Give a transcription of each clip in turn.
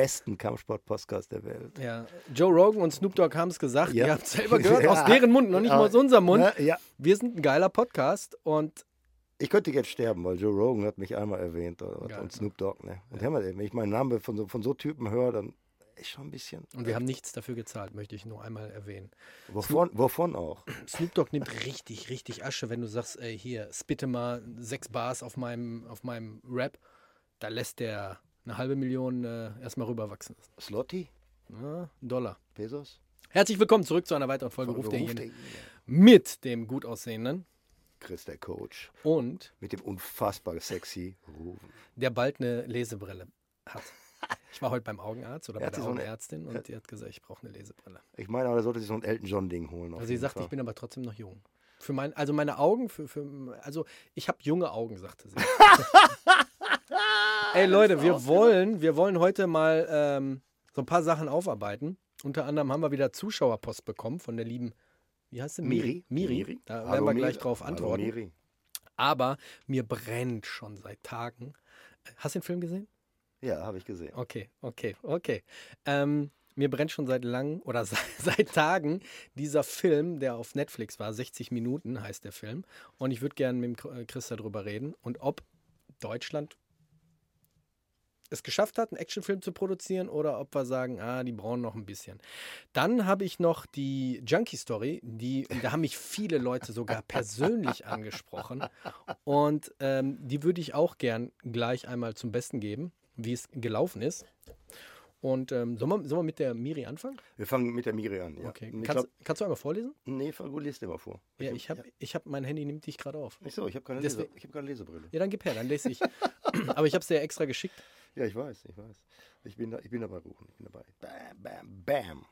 Besten Kampfsport-Podcast der Welt. Ja, Joe Rogan und Snoop Dogg haben es gesagt. Ja. Ihr habt es selber gehört, Ja. aus deren Mund, noch nicht mal aus unserem Mund. Wir sind ein geiler Podcast und Ich könnte jetzt sterben, weil Joe Rogan hat mich einmal erwähnt was, Geil. und Snoop Dogg. Ne? Und ja. wenn ich meinen Namen von so, von so Typen höre, dann ist schon ein bisschen. Und wir haben nichts dafür gezahlt, möchte ich nur einmal erwähnen. Wovon, wovon auch? Snoop Dogg nimmt richtig, richtig Asche, wenn du sagst, ey, hier, spitte mal sechs Bars auf meinem, auf meinem Rap. Da lässt der eine halbe Million äh, erstmal rüberwachsen. Slotty? Ja, ein Dollar. Pesos? Herzlich willkommen zurück zu einer weiteren Folge Ruf derjenige mit dem gut aussehenden Chris, der Coach. und Mit dem unfassbar sexy Rufen. der bald eine Lesebrille hat. Ich war heute beim Augenarzt oder bei der sie so eine- Augenärztin und die hat gesagt, ich brauche eine Lesebrille. Ich meine, aber er sollte sich so ein Elton John-Ding holen. auf Also sie sagt, Fall. ich bin aber trotzdem noch jung. Für mein, also meine Augen, für, für, also ich habe junge Augen, sagte sie. Ey Leute, wir wollen, wir wollen heute mal ähm, so ein paar Sachen aufarbeiten. Unter anderem haben wir wieder Zuschauerpost bekommen von der lieben, wie heißt sie? Miri. Miri. Da Hallo, werden wir gleich Miri. drauf Hallo, antworten. Miri. Aber mir brennt schon seit Tagen. Hast du den Film gesehen? Ja, habe ich gesehen. Okay, okay, okay. Ähm, mir brennt schon seit langem oder seit, seit Tagen dieser Film, der auf Netflix war. 60 Minuten heißt der Film. Und ich würde gerne mit äh, Chris darüber reden und ob Deutschland es geschafft hat, einen Actionfilm zu produzieren oder ob wir sagen, ah, die brauchen noch ein bisschen. Dann habe ich noch die Junkie Story, die, da haben mich viele Leute sogar persönlich angesprochen. Und ähm, die würde ich auch gern gleich einmal zum Besten geben, wie es gelaufen ist. Und ähm, sollen, wir, sollen wir mit der Miri anfangen? Wir fangen mit der Miri an. Ja. Okay. Kannst, glaub, kannst du einmal vorlesen? nee, fang- lies dir mal vor. Ja, ich habe ich hab, mein Handy nimmt dich gerade auf. Nicht so, ich habe keine, Lese, hab keine Lesebrille. Ja, dann gib her, dann lese ich. Aber ich habe es dir extra geschickt. Ja, ich weiß, ich weiß. Ich bin, da, ich bin dabei rufen, ich bin dabei. Bam, bam, bam.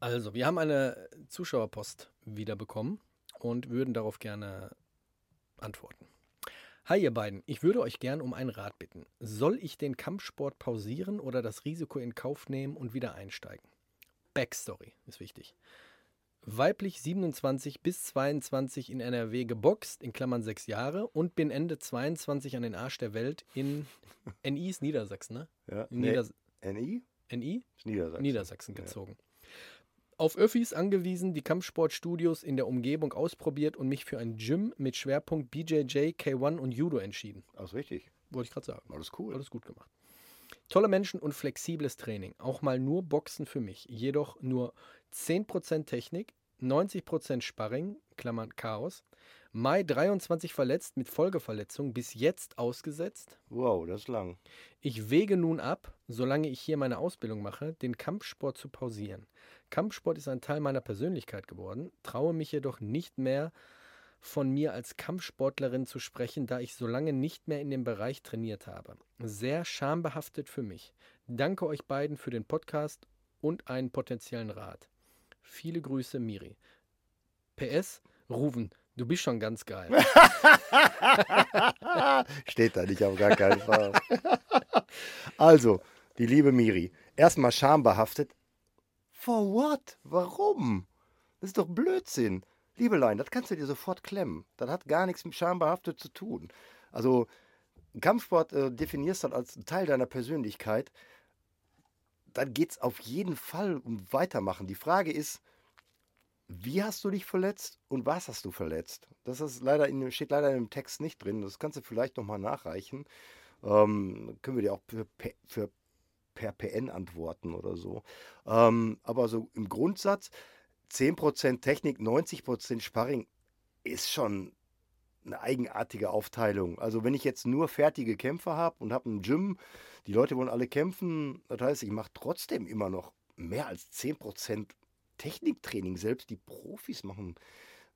Also, wir haben eine Zuschauerpost wiederbekommen und würden darauf gerne antworten. Hi ihr beiden, ich würde euch gern um einen Rat bitten. Soll ich den Kampfsport pausieren oder das Risiko in Kauf nehmen und wieder einsteigen? Backstory ist wichtig. Weiblich 27 bis 22 in NRW geboxt, in Klammern sechs Jahre, und bin Ende 22 an den Arsch der Welt in NI ist Niedersachsen, ne? Ja, nee, Nieders NI? NI? Ist Niedersachsen. Niedersachsen Ja. gezogen. Auf Öffis angewiesen, die Kampfsportstudios in der Umgebung ausprobiert und mich für ein Gym mit Schwerpunkt BJJ, K1 und Judo entschieden. Alles richtig. Wollte ich gerade sagen. Alles cool. Alles gut gemacht. Tolle Menschen und flexibles Training. Auch mal nur Boxen für mich. Jedoch nur 10% Technik, 90% Sparring, Klammern Chaos. Mai 23 verletzt mit Folgeverletzung, bis jetzt ausgesetzt. Wow, das ist lang. Ich wege nun ab, solange ich hier meine Ausbildung mache, den Kampfsport zu pausieren. Kampfsport ist ein Teil meiner Persönlichkeit geworden, traue mich jedoch nicht mehr von mir als Kampfsportlerin zu sprechen, da ich so lange nicht mehr in dem Bereich trainiert habe. Sehr schambehaftet für mich. Danke euch beiden für den Podcast und einen potenziellen Rat. Viele Grüße, Miri. PS, Ruven, du bist schon ganz geil. Steht da nicht auf gar keinen Fall. Also, die liebe Miri, erstmal schambehaftet. For what? Warum? Das ist doch Blödsinn. Liebelein, das kannst du dir sofort klemmen. Das hat gar nichts mit schambehaftet zu tun. Also, Kampfsport äh, definierst du als Teil deiner Persönlichkeit. Dann geht es auf jeden Fall um Weitermachen. Die Frage ist, wie hast du dich verletzt und was hast du verletzt? Das ist leider in, steht leider im Text nicht drin. Das kannst du vielleicht nochmal nachreichen. Ähm, können wir dir auch für, für per PN antworten oder so. Ähm, aber so im Grundsatz 10% Technik, 90% Sparring ist schon eine eigenartige Aufteilung. Also wenn ich jetzt nur fertige Kämpfer habe und habe ein Gym, die Leute wollen alle kämpfen, das heißt, ich mache trotzdem immer noch mehr als 10% Techniktraining. Selbst die Profis machen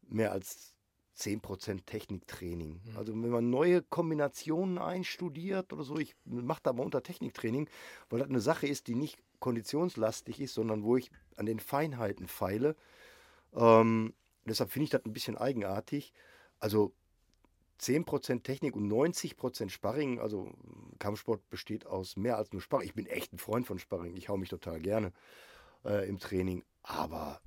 mehr als 10% Techniktraining. Mhm. Also wenn man neue Kombinationen einstudiert oder so, ich mache da mal unter Techniktraining, weil das eine Sache ist, die nicht konditionslastig ist, sondern wo ich an den Feinheiten feile. Ähm, deshalb finde ich das ein bisschen eigenartig. Also 10% Technik und 90% Sparring. Also Kampfsport besteht aus mehr als nur Sparring. Ich bin echt ein Freund von Sparring. Ich hau mich total gerne äh, im Training. Aber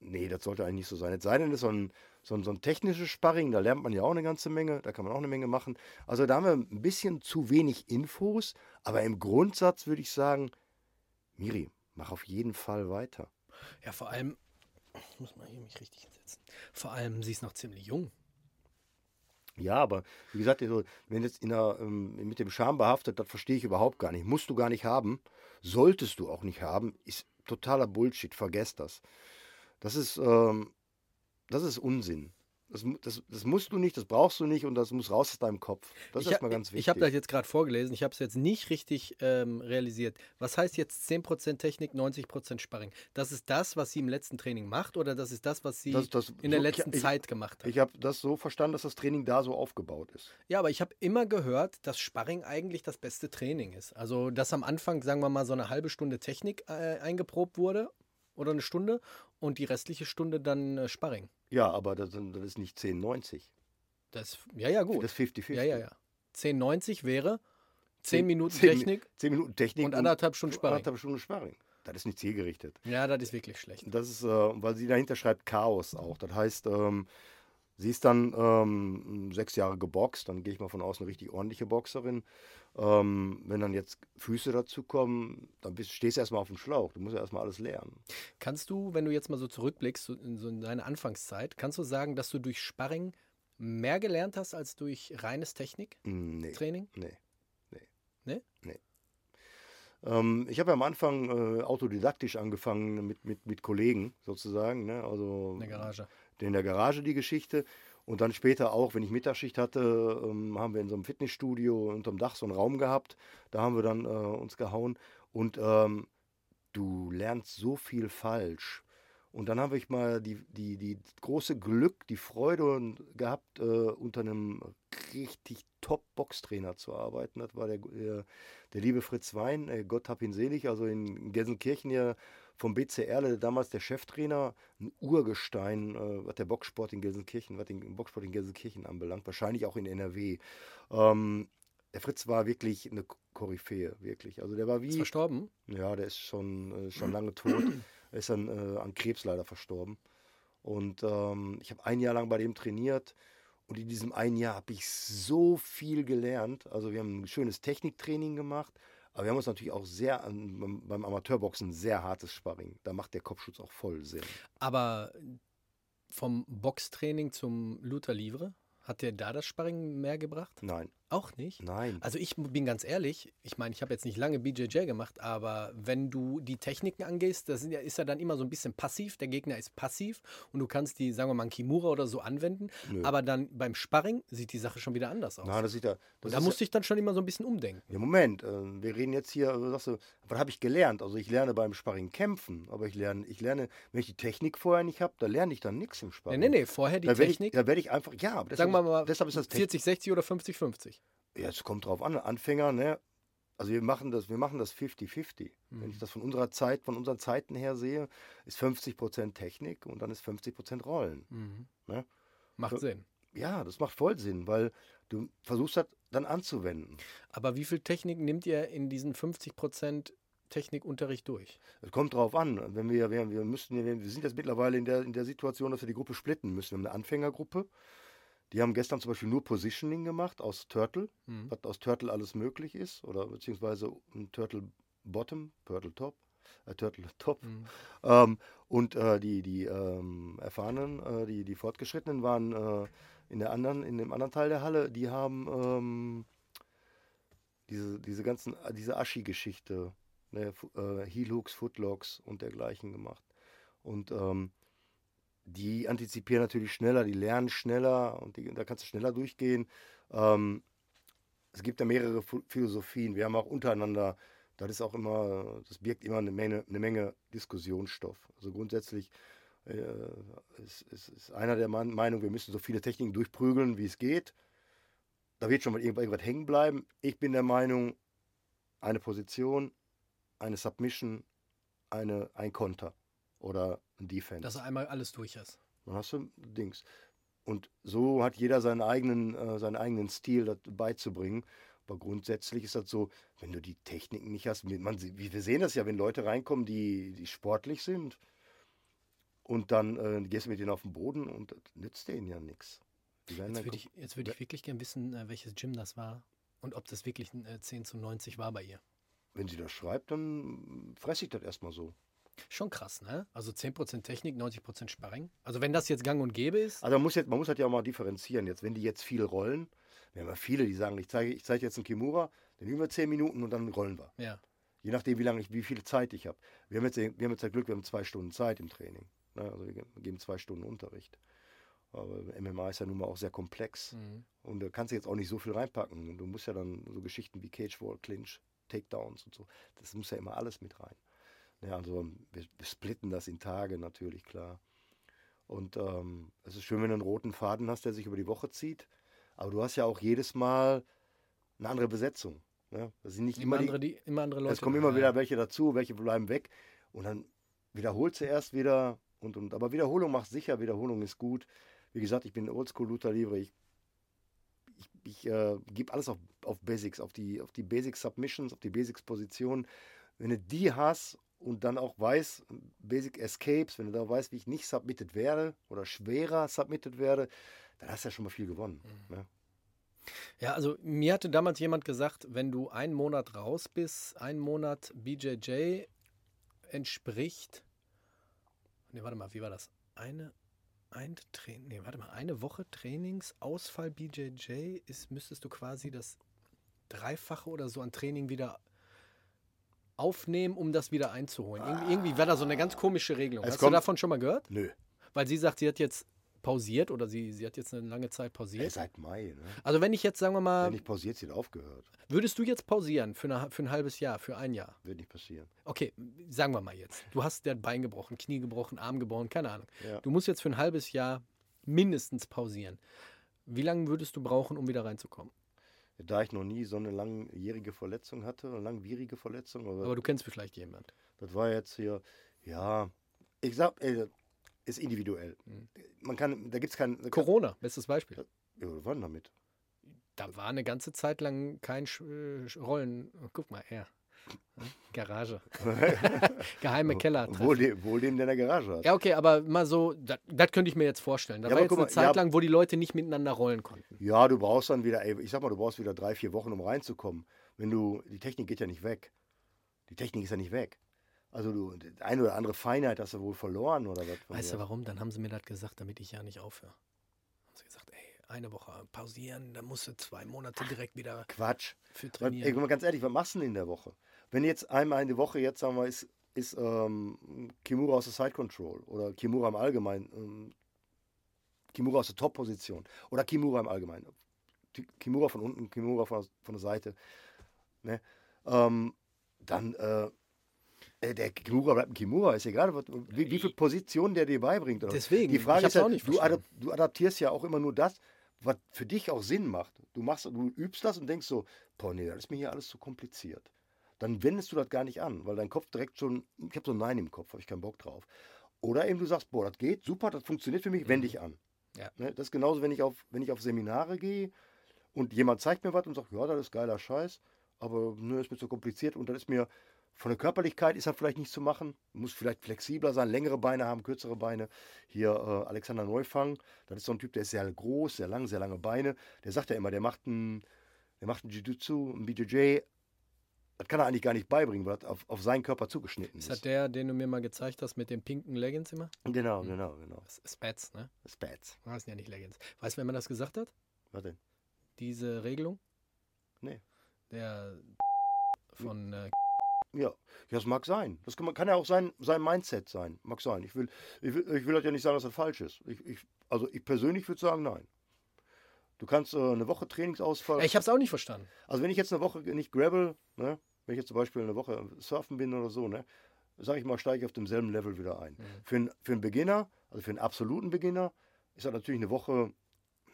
nee, das sollte eigentlich nicht so sein. Es sei denn, es ist so ein, so, ein, so ein technisches Sparring, da lernt man ja auch eine ganze Menge, da kann man auch eine Menge machen. Also da haben wir ein bisschen zu wenig Infos, aber im Grundsatz würde ich sagen, Miri, mach auf jeden Fall weiter. Ja, vor allem, ich muss mal hier mich richtig hinsetzen. Vor allem, sie ist noch ziemlich jung. Ja, aber wie gesagt, wenn jetzt in der, ähm, mit dem Scham behaftet, das verstehe ich überhaupt gar nicht. Musst du gar nicht haben, solltest du auch nicht haben, ist totaler Bullshit, vergesst das. Das ist, ähm, das ist Unsinn. Das, das, das, musst du nicht, das brauchst du nicht und das muss raus aus deinem Kopf. Das ich ist erstmal ganz wichtig. Ich habe das jetzt gerade vorgelesen, ich habe es jetzt nicht richtig ähm, realisiert. Was heißt jetzt 10% Technik, 90% Sparring? Das ist das, was sie im letzten Training macht oder das ist das, was sie das, in der so, letzten ich, Zeit gemacht hat? Ich habe das so verstanden, dass das Training da so aufgebaut ist. Ja, aber ich habe immer gehört, dass Sparring eigentlich das beste Training ist. Also, dass am Anfang, sagen wir mal, so eine halbe Stunde Technik äh, eingeprobt wurde oder eine Stunde und die restliche Stunde dann äh, Sparring. Ja, aber das, das ist nicht 10,90. Das, ja, ja, gut. Das 50-50. Ja, ja, ja. 10,90 wäre 10 Minuten 10, Technik. 10 Minuten Technik. Und anderthalb Stunden Sparring. Anderthalb Stunden Sparring. Das ist nicht zielgerichtet. Ja, das ist wirklich schlecht. Das ist, äh, weil sie dahinter schreibt Chaos auch. Das heißt, ähm, sie ist dann ähm, sechs Jahre geboxt, dann gehe ich mal von außen eine richtig ordentliche Boxerin. Ähm, wenn dann jetzt Füße dazu kommen, dann bist, stehst du erstmal auf dem Schlauch. Du musst ja erstmal alles lernen. Kannst du, wenn du jetzt mal so zurückblickst, so in, so in deine Anfangszeit, kannst du sagen, dass du durch Sparring mehr gelernt hast als durch reines Techniktraining? Nee. Nee. Nee? Nee. nee. Ähm, ich habe ja am Anfang äh, autodidaktisch angefangen mit, mit, mit Kollegen sozusagen. Ne? Also, in der Garage. In der Garage die Geschichte. Und dann später auch, wenn ich Mittagsschicht hatte, ähm, haben wir in so einem Fitnessstudio unterm Dach so einen Raum gehabt. Da haben wir dann äh, uns gehauen. Und ähm, du lernst so viel falsch. Und dann habe ich mal die, die, die große Glück, die Freude gehabt, äh, unter einem richtig Top-Boxtrainer zu arbeiten. Das war der, der, der liebe Fritz Wein, äh, Gott hab ihn selig, also in Gelsenkirchen hier vom BC Erle, damals der Cheftrainer, ein Urgestein, äh, was der Boxsport in Gelsenkirchen, was den Boxsport in Gelsenkirchen anbelangt, wahrscheinlich auch in NRW. Ähm, der Fritz war wirklich eine Koryphäe, wirklich. Also der war wie. Ist verstorben? Ja, der ist schon, äh, schon lange tot. er ist dann äh, an Krebs leider verstorben. Und ähm, ich habe ein Jahr lang bei dem trainiert. Und in diesem einen Jahr habe ich so viel gelernt. Also wir haben ein schönes Techniktraining gemacht, Aber wir haben uns natürlich auch sehr an, beim- beim Amateurboxen sehr hartes Sparring. Da macht der Kopfschutz auch voll Sinn. Aber vom Boxtraining zum Luther Livre, hat dir da das Sparring mehr gebracht? Nein, Auch nicht? nein. Also ich bin ganz ehrlich, ich meine, ich habe jetzt nicht lange BJJ gemacht, aber wenn du die Techniken angehst, das ja, ist ja dann immer so ein bisschen passiv, der Gegner ist passiv und du kannst die, sagen wir mal, Kimura oder so anwenden, Nö. aber dann beim Sparring sieht die Sache schon wieder anders aus. Nein, das sieht ja. Das da musste ich dann schon immer so ein bisschen umdenken. Ja, Moment, äh, wir reden jetzt hier, also sagst du, was habe ich gelernt? Also ich lerne beim Sparring kämpfen, aber ich lerne, ich lerne, wenn ich die Technik vorher nicht habe, da lerne ich dann nichts im Nee, Sparring. nee, nee, vorher die da werde ich, Technik, da werde ich einfach, ja, aber deshalb, sagen wir mal, deshalb ist das Technik. 40, 60 oder 50, 50. Ja, es kommt drauf an. Anfänger, ne? Also wir machen das, wir machen das 50-50. Wenn Mhm. ich das von unserer Zeit, von unseren Zeiten her sehe, ist 50% Technik und dann ist 50% Rollen. Mhm. Ne? Macht So- Sinn. Ja, das macht voll Sinn, weil du versuchst das dann anzuwenden. Aber wie viel Technik nimmt ihr in diesen 50% Technikunterricht durch? Es kommt drauf an. Wenn wir, wir, wir müssten, wir, wir sind jetzt mittlerweile in der, in der Situation, dass wir die Gruppe splitten müssen. Wir haben eine Anfängergruppe. Die haben gestern zum Beispiel nur Positioning gemacht aus Turtle, Mhm. was aus Turtle alles möglich ist, oder beziehungsweise ein Turtle Bottom, Turtle Top, äh, Turtle Top. Mhm. Ähm, und äh, die, die ähm, Erfahrenen, äh, die, die Fortgeschrittenen waren äh, in der anderen, in dem anderen Teil der Halle, die haben ähm, diese, diese ganzen, äh, diese Aschi-Geschichte, ne, äh, Heel-Hooks, Footlocks und dergleichen gemacht. Und ähm, die antizipieren natürlich schneller, die lernen schneller und die, da kannst du schneller durchgehen. Ähm, es gibt da mehrere Ph- Philosophien. Wir haben auch untereinander, das ist auch immer, das birgt immer eine Menge, eine Menge Diskussionsstoff. Also grundsätzlich äh, ist, ist, ist einer der Meinung, wir müssen so viele Techniken durchprügeln, wie es geht. Da wird schon mal irgendwas, hängen bleiben. Ich bin der Meinung, eine Position, eine Submission, eine, ein Konter oder Defense. Dass er einmal alles durch ist. Dann hast du Dings. Und so hat jeder seinen eigenen, äh, seinen eigenen Stil das beizubringen. Aber grundsätzlich ist das so, wenn du die Techniken nicht hast, man, wir sehen das ja, wenn Leute reinkommen, die, die sportlich sind und dann äh, gehst du mit denen auf den Boden und das nützt denen ja nichts. Jetzt würde ich, jetzt würd ich wirklich gerne wissen, äh, welches Gym das war und ob das wirklich ein äh, 10 zu 90 war bei ihr. wenn sie das schreibt, dann fresse ich das erstmal so. Schon krass, ne? Also 10% Technik, 90% Sparring. Also wenn das jetzt gang und gäbe ist, Also man muss, jetzt, man muss halt ja auch mal differenzieren. Jetzt, wenn die jetzt viel rollen, wir haben ja viele, die sagen, ich zeige, ich zeige jetzt einen Kimura, dann üben wir 10 Minuten und dann rollen wir. ja. Je nachdem, wie lange ich, wie viel Zeit ich habe. Wir haben jetzt, wir haben jetzt das Glück, wir haben zwei Stunden Zeit im Training. Ne? Also wir ge- geben zwei Stunden Unterricht. Aber MMA ist ja nun mal auch sehr komplex. Mhm. Und da kannst du jetzt auch nicht so viel reinpacken. Und du musst ja dann so Geschichten wie Cage Wall, Clinch, Takedowns und so. Das muss ja immer alles mit rein. Ja, also wir, wir splitten das in Tage natürlich, klar. Und ähm, es ist schön, wenn du einen roten Faden hast, der sich über die Woche zieht. Aber du hast ja auch jedes Mal eine andere Besetzung. Ne? Das sind nicht Immer, immer andere, die, immer andere Leute. es kommen immer wieder welche dazu, welche bleiben weg. Und dann wiederholst du erst wieder. Und, und, aber Wiederholung macht sicher, Wiederholung ist gut. Wie gesagt, ich bin Oldschool Luther Livre. Ich, ich, ich äh, gebe alles auf, auf Basics, auf die, auf die Basic Submissions, auf die Basics Positionen. Wenn du die hast und dann auch weißt, Basic Escapes, wenn du da weißt, wie ich nicht submitted werde oder schwerer submitted werde, dann hast du ja schon mal viel gewonnen. Ne? Ja, also mir hatte damals jemand gesagt, wenn du einen Monat raus bist, ein Monat BJJ entspricht. Ne, warte mal, wie war das? Eine, ein Training, nee, warte mal, eine Woche Trainingsausfall BJJ ist, müsstest du quasi das Dreifache oder so an Training wieder aufnehmen, um das wieder einzuholen. Irgendwie, irgendwie war da so eine ganz komische Regelung. Es Hast du davon schon mal gehört? Nö, Weil sie sagt, sie hat jetzt pausiert oder sie, sie hat jetzt eine lange Zeit Ey, pausiert. seit Mai. Ne? Also wenn ich jetzt, sagen wir mal, Wenn nicht pausiert, sie hat aufgehört. Würdest du jetzt pausieren für, eine, für ein halbes Jahr, für ein Jahr? Wird nicht passieren. Okay, sagen wir mal jetzt. Du hast dir Bein gebrochen, Knie gebrochen, Arm gebrochen, keine Ahnung. Ja. Du musst jetzt für ein halbes Jahr mindestens pausieren. Wie lange würdest du brauchen, um wieder reinzukommen? Da ich noch nie so eine langjährige Verletzung hatte, eine langwierige Verletzung, aber, Aber du kennst vielleicht jemand. das war jetzt hier, ja, ich sag, ey, ist individuell. Man kann, da gibt es kein. da kann- Corona, bestes Beispiel. Ja, was war denn damit? Da war eine ganze Zeit lang kein Sch äh, Rollen. Guck mal, er. Garage. Geheime Keller. Wohl dem, wohl dem, der in der Garage hat. Ja, okay, aber mal so, das könnte ich mir jetzt vorstellen. Da Ja, war jetzt guck eine Zeit ja, lang, wo die Leute nicht miteinander rollen konnten. Ja, du brauchst dann wieder, ey, ich sag mal, du brauchst wieder drei, vier Wochen, um reinzukommen. wenn du, die Technik geht ja nicht weg. Die Technik ist ja nicht weg. Also du, eine oder andere Feinheit hast du wohl verloren oder was? Weißt du warum? Dann haben sie mir das gesagt, damit ich ja nicht aufhöre. Haben sie gesagt, ey, eine Woche pausieren, dann musst du zwei Monate direkt wieder Quatsch. für trainieren. ey, guck mal ganz ehrlich, was machst du denn in der Woche? Wenn jetzt einmal in der Woche jetzt, sagen wir, ist, ist ähm, Kimura aus der Side Control oder Kimura im Allgemeinen, ähm, Kimura aus der Top-Position oder Kimura im Allgemeinen. Ki- Kimura von unten, Kimura von, von der Seite. Ne? Ähm, dann, äh, äh, der Kimura bleibt ein Kimura, ist egal, wie, wie viele Positionen der dir beibringt. Oder? Deswegen, Die Frage ist ja, auch nicht du, adap du adaptierst ja auch immer nur das, was für dich auch Sinn macht. Du machst, du übst das und denkst so, boah, nee, das ist mir hier alles zu kompliziert. Dann wendest du das gar nicht an, weil dein Kopf direkt schon, ich habe so ein Nein im Kopf, habe ich keinen Bock drauf. Oder eben du sagst, boah, das geht, super, das funktioniert für mich, wende ich an. Ja. Ne, das ist genauso, wenn ich auf, wenn ich auf Seminare gehe und jemand zeigt mir was und sagt, ja, das ist geiler Scheiß, aber ne, ist mir zu kompliziert und das ist mir von der Körperlichkeit ist das vielleicht nicht zu machen. Muss vielleicht flexibler sein, längere Beine haben, kürzere Beine. Hier äh, Alexander Neufang, das ist so ein Typ, der ist sehr groß, sehr lang, sehr lange Beine. Der sagt ja immer, der macht ein, der macht ein Jiu-Jitsu, ein BJJ. Das kann er eigentlich gar nicht beibringen, weil das auf, auf seinen Körper zugeschnitten Ist ist. das der, den du mir mal gezeigt hast mit den pinken Leggings immer? Genau, genau, genau. Ist Spats, ne? Spats. Das sind ja nicht Leggings. Weißt du, wer mir das gesagt hat? Was denn? Diese Regelung? Nee. Der von äh, Ja, das mag sein. Das kann, man- kann ja auch sein, sein Mindset sein. Mag sein. Ich will, ich will, ich will das ja nicht sagen, dass das falsch ist. Ich, ich, also ich persönlich würde sagen, nein. Du kannst äh, eine Woche Trainingsausfall. Ich hab's auch nicht verstanden. Also wenn ich jetzt eine Woche nicht gravel, ne, wenn ich jetzt zum Beispiel eine Woche surfen bin oder so, ne, sage ich mal, steige ich auf demselben Level wieder ein. Für, einen, für einen Beginner, also für einen absoluten Beginner, ist das natürlich eine Woche,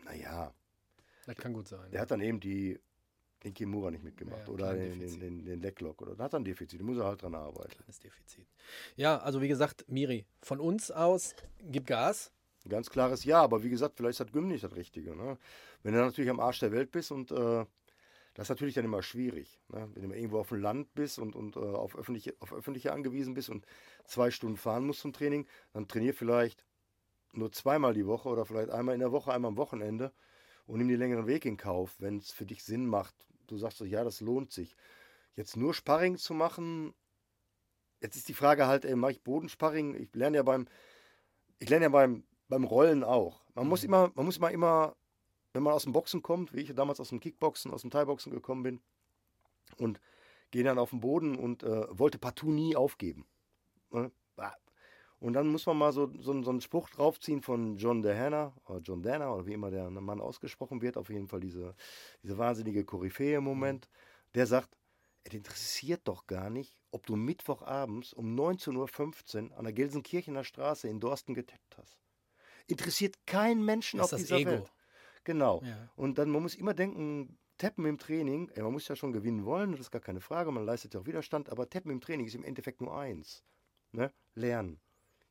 naja, Das kann gut sein. der hat dann eben die, den Kimura nicht mitgemacht Ja, oder den, den, den, den Leglock oder hat dann ein Defizit, da muss er halt dran arbeiten. Kleines Defizit. Ja, also wie gesagt, Miri, von uns aus, gib Gas. Ein ganz klares Ja, aber wie gesagt, vielleicht das Gym nicht das Richtige. Ne? Wenn du natürlich am Arsch der Welt bist und äh, das ist natürlich dann immer schwierig. Ne? Wenn du mal irgendwo auf dem Land bist und, und äh, auf, öffentliche, auf öffentliche angewiesen bist und zwei Stunden fahren musst zum Training, dann trainier vielleicht nur zweimal die Woche oder vielleicht einmal in der Woche, einmal am Wochenende und nimm den längeren Weg in Kauf, wenn es für dich Sinn macht. Du sagst so, ja, das lohnt sich. Jetzt nur Sparring zu machen, jetzt ist die Frage halt, ey, mache ich Bodensparring? Ich lerne ja beim, ich lerne ja beim, beim Rollen auch. Man muss immer, man muss immer, immer, wenn man aus dem Boxen kommt, wie ich damals aus dem Kickboxen, aus dem Thai-Boxen gekommen bin, und gehe dann auf den Boden und äh, wollte partout nie aufgeben. Ne? Und dann muss man mal so, so, so einen Spruch draufziehen von John Dahana, oder John Dana, oder wie immer der Mann ausgesprochen wird, auf jeden Fall diese, diese wahnsinnige Koryphäe im Moment, der sagt, es interessiert doch gar nicht, ob du Mittwochabends um 19.15 Uhr an der Gelsenkirchener Straße in Dorsten getappt hast. Interessiert keinen Menschen Das auf dieser Ego. Welt. Genau. Ja. Und dann, man muss immer denken, Tappen im Training, ey, man muss ja schon gewinnen wollen, das ist gar keine Frage, man leistet ja auch Widerstand, aber Tappen im Training ist im Endeffekt nur eins. Ne? Lernen.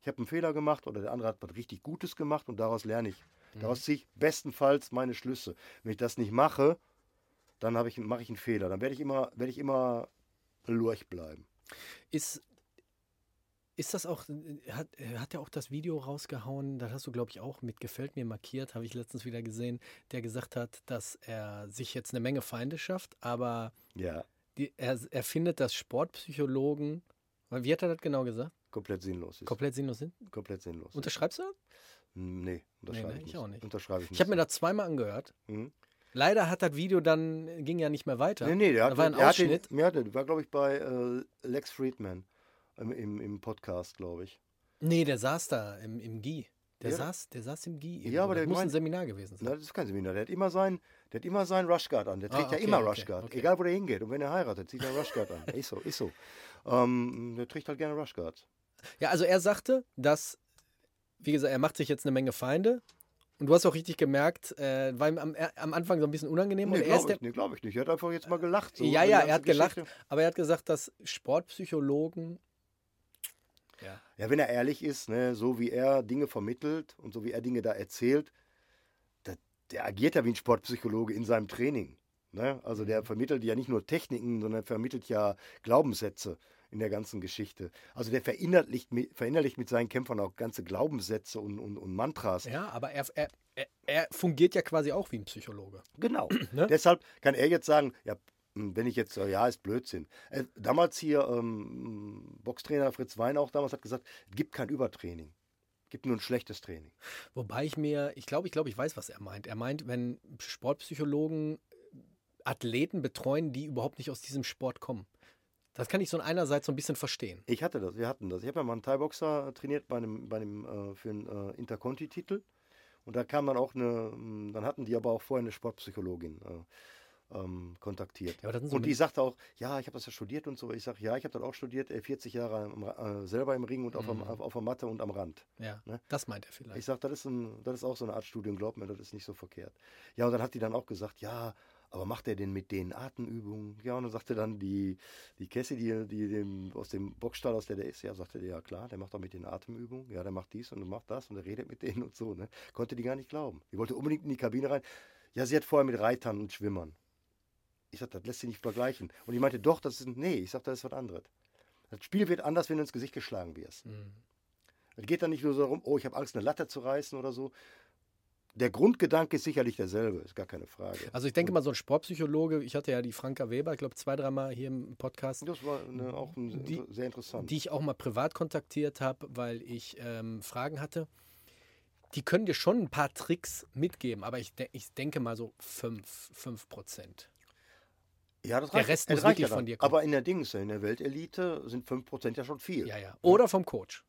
Ich habe einen Fehler gemacht oder der andere hat was richtig Gutes gemacht und daraus lerne ich. Mhm. Daraus ziehe ich bestenfalls meine Schlüsse. Wenn ich das nicht mache, dann habe ich, mache ich einen Fehler. Dann werde ich immer, werde ich immer lurch bleiben. Ist, ist das auch, hat, hat er auch das Video rausgehauen, das hast du, glaube ich, auch mit Gefällt mir markiert, habe ich letztens wieder gesehen, der gesagt hat, dass er sich jetzt eine Menge Feinde schafft, aber Ja, die, er, er findet, dass Sportpsychologen, wie hat er das genau gesagt? komplett sinnlos ist. Komplett sinnlos sind? komplett sinnlos. Unterschreibst du das? nee, unterschreibe Nee, ne, ich ich nicht. auch nicht. Unterschreibe ich nicht. Ich habe mir das zweimal angehört. Mhm. Leider hat das Video dann, ging ja nicht mehr weiter. Nee, nee, der da hat, war ein den, Ausschnitt. ja, der war, glaube ich, bei äh, Lex Friedman im, im, Podcast, glaube ich. Nee, der saß da im, im GI. Der, Ja. saß, der saß im GI. Ja, aber das der muss ein meint- Seminar gewesen sein. Na, das ist kein Seminar. Der hat immer sein, der hat immer seinen Rushguard an. Der Ah, trägt ja okay, immer okay, Rushguard. okay. Egal, wo der hingeht. Und wenn er heiratet, zieht er Rushguard an. Ist so, ist so. Ähm, der trägt halt gerne Rushguards. Ja, also er sagte, dass, wie gesagt, er macht sich jetzt eine Menge Feinde. Und du hast auch richtig gemerkt, äh, war ihm am, am Anfang so ein bisschen unangenehm. Nee, glaube ich, nee, glaub ich nicht. Er hat einfach jetzt mal gelacht. So, ja, ja, er hat gelacht. Geschichte. Aber er hat gesagt, dass Sportpsychologen. Ja. Ja, wenn er ehrlich ist, ne, so wie er Dinge vermittelt und so wie er Dinge da erzählt, da, der agiert ja wie ein Sportpsychologe in seinem Training. Ne? Also Mhm. der vermittelt ja nicht nur Techniken, sondern vermittelt ja Glaubenssätze in der ganzen Geschichte. Also der verinnerlicht, mit- verinnerlicht mit seinen Kämpfern auch ganze Glaubenssätze und, und, und Mantras. Ja, aber er, er, er, er fungiert ja quasi auch wie ein Psychologe. Genau. Ne? Deshalb kann er jetzt sagen, ja, Wenn ich jetzt, äh, ja, ist Blödsinn. Äh, damals hier, ähm, Boxtrainer Fritz Wein auch damals hat gesagt, es gibt kein Übertraining. Gibt nur ein schlechtes Training. Wobei ich mir, ich glaube, ich glaube, ich weiß, was er meint. Er meint, wenn Sportpsychologen Athleten betreuen, die überhaupt nicht aus diesem Sport kommen. Das kann ich so einerseits so ein bisschen verstehen. Ich hatte das, wir hatten das. Ich habe ja mal einen Thai-Boxer äh, trainiert bei einem, bei einem äh, für einen äh, Interconti-Titel. Und da kam dann auch eine, ähm, dann hatten die aber auch vorher eine Sportpsychologin äh, ähm, kontaktiert. Ja, so und die sagte auch, ja, ich habe das ja studiert und so. Ich sage, ja, ich habe das auch studiert, äh, 40 Jahre am äh, selber im Ring und auf, Mhm. der, auf, der Matte und am Rand. Ja, Ne? das meint er vielleicht. Ich sage, das, ist ein- das ist auch so eine Art Studium, glaub mir, das ist nicht so verkehrt. Ja, und dann hat die dann auch gesagt, ja, aber macht er denn mit den Atemübungen? Ja, und dann sagte dann die, die Cassie, die, die dem, aus dem Boxstall, aus der der ist, ja, sagte der, ja klar, der macht auch mit den Atemübungen. Ja, der macht dies und macht das und der redet mit denen und so. Ne? Konnte die gar nicht glauben. Die wollte unbedingt in die Kabine rein. Ja, sie hat vorher mit Reitern und Schwimmern. Ich sagte, das lässt sich nicht vergleichen. Und ich meinte, doch, das ist, ein- nee, ich sagte, das ist was anderes. Das Spiel wird anders, wenn du ins Gesicht geschlagen wirst. Mhm. Es geht dann nicht nur so darum, oh, ich habe Angst, eine Latte zu reißen oder so. Der Grundgedanke ist sicherlich derselbe, ist gar keine Frage. Also ich denke mal, so ein Sportpsychologe, ich hatte ja die Franka Weber, ich glaube zwei, dreimal hier im Podcast, Das war eine, auch ein, Die- sehr interessant. die ich auch mal privat kontaktiert habe, weil ich ähm, Fragen hatte. Die können dir schon ein paar Tricks mitgeben, aber ich, de ich denke mal so 5, 5 Prozent. Ja, das der reicht, Rest das muss wirklich ja von dir kommen. Aber in der Dings, in der Weltelite sind 5% ja schon viel. Ja, ja. Oder vom Coach.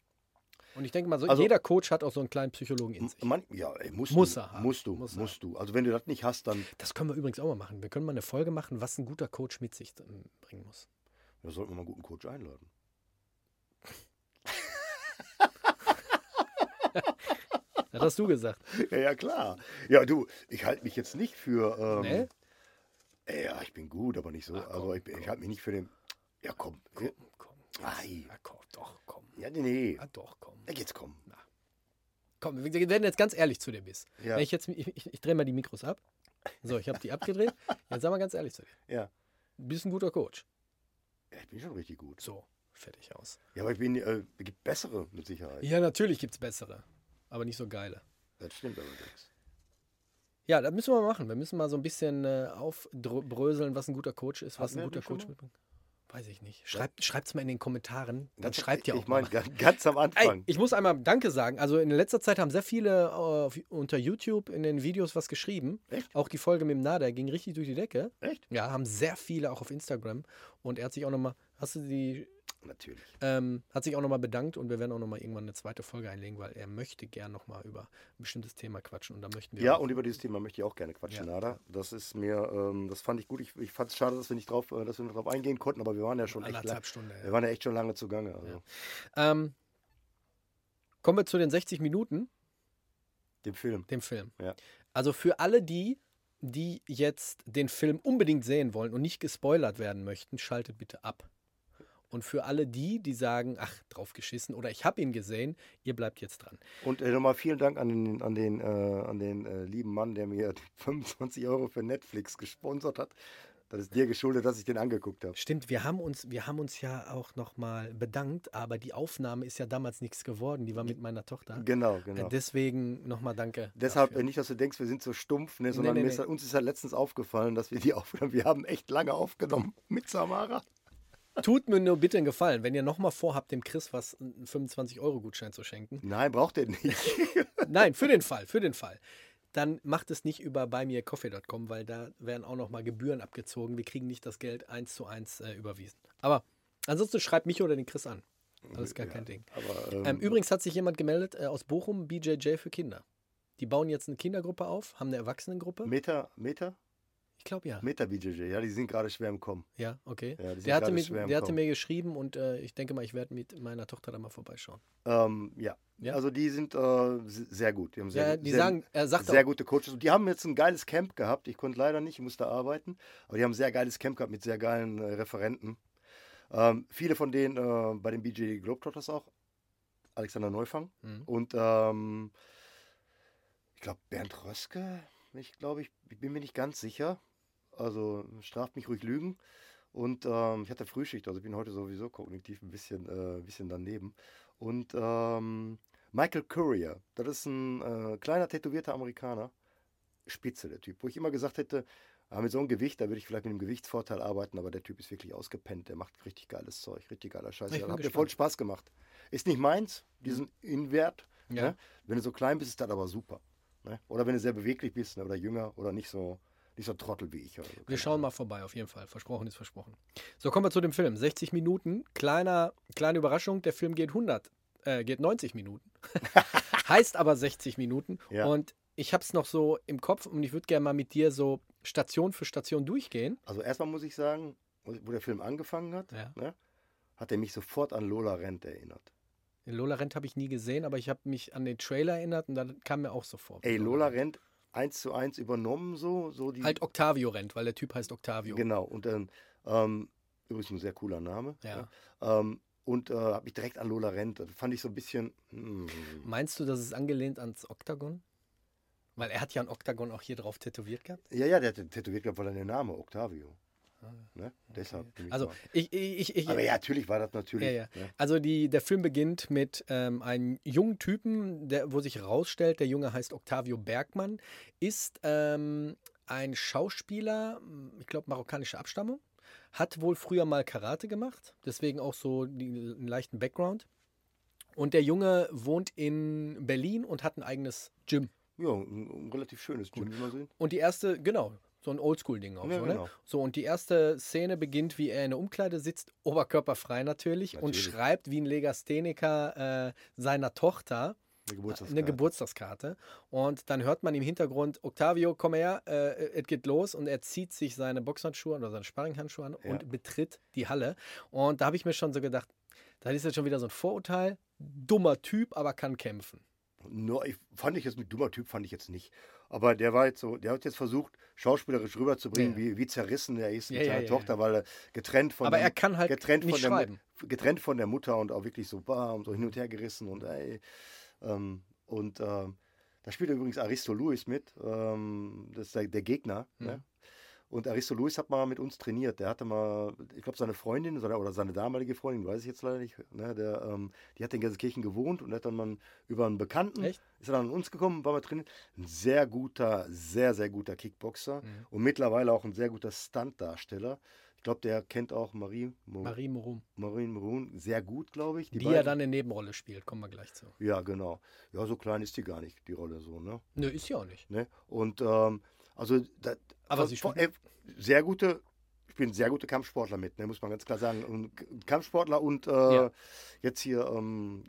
Und ich denke mal, so, Also- jeder Coach hat auch so einen kleinen Psychologen in sich. Man, ja, ey, musst Muss du. er haben. Musst du, Muss musst du. Also wenn du das nicht hast, dann Das können wir übrigens auch mal machen. Wir können mal eine Folge machen, was ein guter Coach mit sich ähm, bringen muss. da sollten wir mal einen guten Coach einladen. Das hast du gesagt. Ja, ja, klar. Ja, du, ich halte mich jetzt nicht für. Ähm, Nee? Ja, ich bin gut, aber nicht so. Ach, komm, also ich, ich halte mich nicht für den. Ja, komm. Komm, komm. Ei. Ja, komm, doch, komm. Ja, nee, nee. Ja, doch, komm. Ja, Jetzt komm. Komm, wir werden jetzt ganz ehrlich zu dir bist. Ja. Wenn ich jetzt, ich, ich, ich drehe mal die Mikros ab. So, ich habe die abgedreht. Jetzt sag mal ganz ehrlich zu dir. Ja. Du bist ein guter Coach. ja, ich bin schon richtig gut. So, fertig aus. Ja, aber ich bin, äh, es gibt bessere mit Sicherheit. Ja, natürlich gibt es bessere, aber nicht so geile. Das stimmt allerdings. Ja, das müssen wir mal machen. Wir müssen mal so ein bisschen äh, aufbröseln, was ein guter Coach ist, was Hatten ein guter Coach mitbringt. Weiß ich nicht. Schreibt, Schreibt's mal in den Kommentaren. Dann Ganz- schreibt ihr auch Ich meine, mal. ganz, am Ey, Anfang. ich muss einmal Danke sagen. Also in letzter Zeit haben sehr viele äh, auf, unter YouTube in den Videos was geschrieben. Echt? Auch die Folge mit dem Nader ging richtig durch die Decke. Echt? Ja, haben sehr viele auch auf Instagram. Und er hat sich auch nochmal, hast du die, Natürlich. ähm, hat sich auch nochmal bedankt und wir werden auch nochmal irgendwann eine zweite Folge einlegen, weil er möchte gern nochmal über ein bestimmtes Thema quatschen und da möchten wir Ja, und über dieses Thema möchte ich auch gerne quatschen, Ja. Nada. Das ist mir, ähm, das fand ich gut. Ich, ich fand es schade, dass wir nicht drauf, äh, dass wir nicht drauf eingehen konnten, aber wir waren ja schon echt, lang, anderthalb Stunden. wir Ja. waren ja echt schon lange zugange. Also. Ähm, kommen wir zu den 60 Minuten. Dem Film. dem Film. Ja. Also für alle die, die jetzt den Film unbedingt sehen wollen und nicht gespoilert werden möchten, schaltet bitte ab. Und für alle die, die sagen, ach, drauf geschissen oder ich habe ihn gesehen, ihr bleibt jetzt dran. Und äh, nochmal vielen Dank an den, an den, äh, an den äh, lieben Mann, der mir die 25 Euro für Netflix gesponsert hat. Das ist dir geschuldet, dass ich den angeguckt habe. Stimmt, wir haben uns, wir haben uns ja auch nochmal bedankt, aber die Aufnahme ist ja damals nichts geworden. Die war mit meiner Tochter. Genau, genau. Äh, Deswegen nochmal danke. Deshalb dafür. äh, nicht, dass du denkst, wir sind so stumpf, ne, sondern nee, nee. Ist, halt- uns ist halt letztens aufgefallen, dass wir die aufgenommen Wir haben echt lange aufgenommen mit Samara. Tut mir nur bitte einen Gefallen, wenn ihr nochmal vorhabt, dem Chris was einen 25-Euro-Gutschein zu schenken. Nein, braucht er nicht. Nein, für den Fall, für den Fall. Dann macht es nicht über buymeacoffee.com, weil da werden auch nochmal Gebühren abgezogen. Wir kriegen nicht das Geld eins zu eins äh, überwiesen. Aber ansonsten schreibt mich oder den Chris an. Alles gar kein Ding. Aber, ähm, Ähm, übrigens hat sich jemand gemeldet äh, aus Bochum, BJJ für Kinder. Die bauen jetzt eine Kindergruppe auf, haben eine Erwachsenengruppe. Meta, Meta? Ich glaube ja. Meta BJJ, ja, die sind gerade schwer im Kommen. Ja, okay. Ja, der hatte, mit, der hatte mir geschrieben und äh, ich denke mal, ich werde mit meiner Tochter da mal vorbeischauen. Ähm, ja. Ja? also die sind äh, se- sehr gut. Die haben sehr, Ja, die sehr, sagen, er sagt sehr auch, gute Coaches. Und die haben jetzt ein geiles Camp gehabt. Ich konnte leider nicht, ich musste arbeiten. Aber die haben ein sehr geiles Camp gehabt mit sehr geilen äh, Referenten. Ähm, viele von denen äh, bei den BJ Globetrotters auch. Alexander Neufang. Mhm. Und ähm, ich glaube Bernd Röske. Ich glaube, ich, ich bin mir nicht ganz sicher. Also straft mich ruhig Lügen. Und ähm, ich hatte Frühschicht, also ich bin heute sowieso kognitiv ein bisschen, äh, ein bisschen daneben. Und ähm, Michael Courier, das ist ein äh, kleiner tätowierter Amerikaner. spitze, der Typ. Wo ich immer gesagt hätte, ah, mit so einem Gewicht, da würde ich vielleicht mit einem Gewichtsvorteil arbeiten, aber der Typ ist wirklich ausgepennt. Der macht richtig geiles Zeug, richtig geiler Scheiß. Hat mir voll Spaß gemacht. Ist nicht meins, diesen Inwert. Ja. Ne? Wenn du so klein bist, ist das aber super. Ne? Oder wenn du sehr beweglich bist ne? oder jünger oder nicht so, nicht so ein Trottel wie ich. So. Wir schauen mal vorbei, auf jeden Fall. Versprochen ist versprochen. So, kommen wir zu dem Film. 60 Minuten. Kleiner, kleine Überraschung, der Film geht 100, äh, geht 90 Minuten. heißt aber 60 Minuten. Ja. Und ich habe es noch so im Kopf und ich würde gerne mal mit dir so Station für Station durchgehen. Also erstmal muss ich sagen, wo der Film angefangen hat, Ja. ne? hat er mich sofort an Lola Rent erinnert. Lola Rent habe ich nie gesehen, aber ich habe mich an den Trailer erinnert und dann kam mir auch so vor. Ey, Lola Rent eins zu eins übernommen, so, so die. Halt Octavio Rent, weil der Typ heißt Octavio. Genau, und dann, ähm, übrigens ein sehr cooler Name. Ja. Ähm, und äh, habe mich direkt an Lola Rent. Das fand ich so ein bisschen. mm, Meinst du, das ist angelehnt ans Oktagon? Weil er hat ja ein Oktagon auch hier drauf tätowiert gehabt. Ja, ja, der hat tätowiert gehabt, weil er den Name Octavio. Ne? Deshalb. ich Also ich, ich, ich, Aber ja, natürlich war das natürlich. Ja, ja. Ne? Also die, der Film beginnt mit ähm, einem jungen Typen, der, wo sich herausstellt, der Junge heißt Octavio Bergmann, ist ähm, ein Schauspieler, ich glaube marokkanischer Abstammung, hat wohl früher mal Karate gemacht, deswegen auch so die, einen leichten Background. Und der Junge wohnt in Berlin und hat ein eigenes Gym. Ja, ein, ein relativ schönes Gym, wie man sieht. Und die erste, genau, so ein Oldschool-Ding auch. Ja, so, genau. ne? so, und die erste Szene beginnt, wie er in der Umkleide sitzt, oberkörperfrei natürlich, und Natürlich. schreibt wie ein Legastheniker äh, seiner Tochter Eine Geburtstagskarte. eine Geburtstagskarte. Und dann hört man im Hintergrund, Octavio, komm her, äh, es geht los. Und er zieht sich seine Boxhandschuhe oder seine Sparringhandschuhe an Ja. und betritt die Halle. Und da habe ich mir schon so gedacht, das ist jetzt schon wieder so ein Vorurteil. Dummer Typ, aber kann kämpfen. No, ich, fand ich jetzt mit dummer Typ fand ich jetzt nicht. Aber der war jetzt so, der hat jetzt versucht, schauspielerisch rüberzubringen, Ja. wie, wie zerrissen er ist mit Ja, seiner ja, Tochter, weil er getrennt von Aber der, er kann halt getrennt nicht von der, schreiben. Getrennt von der Mutter und auch wirklich so bam, so hin und her gerissen und ey. Ähm, und ähm, da spielt übrigens Aristo Lewis mit, ähm, das ist der, der Gegner. Mhm. Ne? Und Aristo Lewis hat mal mit uns trainiert. Der hatte mal, ich glaube, seine Freundin seine- oder seine damalige Freundin, weiß ich jetzt leider nicht, ne, der, ähm, die hat in Gelsenkirchen gewohnt und hat dann mal über einen Bekannten, Echt? ist er dann an uns gekommen, war mal trainiert. Ein sehr guter, sehr, sehr guter Kickboxer Mhm. und mittlerweile auch ein sehr guter Stuntdarsteller. Ich glaube, der kennt auch Marie, Mo, Marie Morum. Marine Maroon sehr gut, glaube ich. Die, beiden- ja dann eine Nebenrolle spielt, kommen wir gleich zu. Ja, genau. Ja, so klein ist die gar nicht, die Rolle so, ne? Nö, ist ja auch nicht. ne? Und ähm, also da, Aber sie von- äh, sehr gute, spielen sehr gute Kampfsportler mit, ne, muss man ganz klar sagen. Und Kampfsportler und äh, Ja. jetzt hier ähm,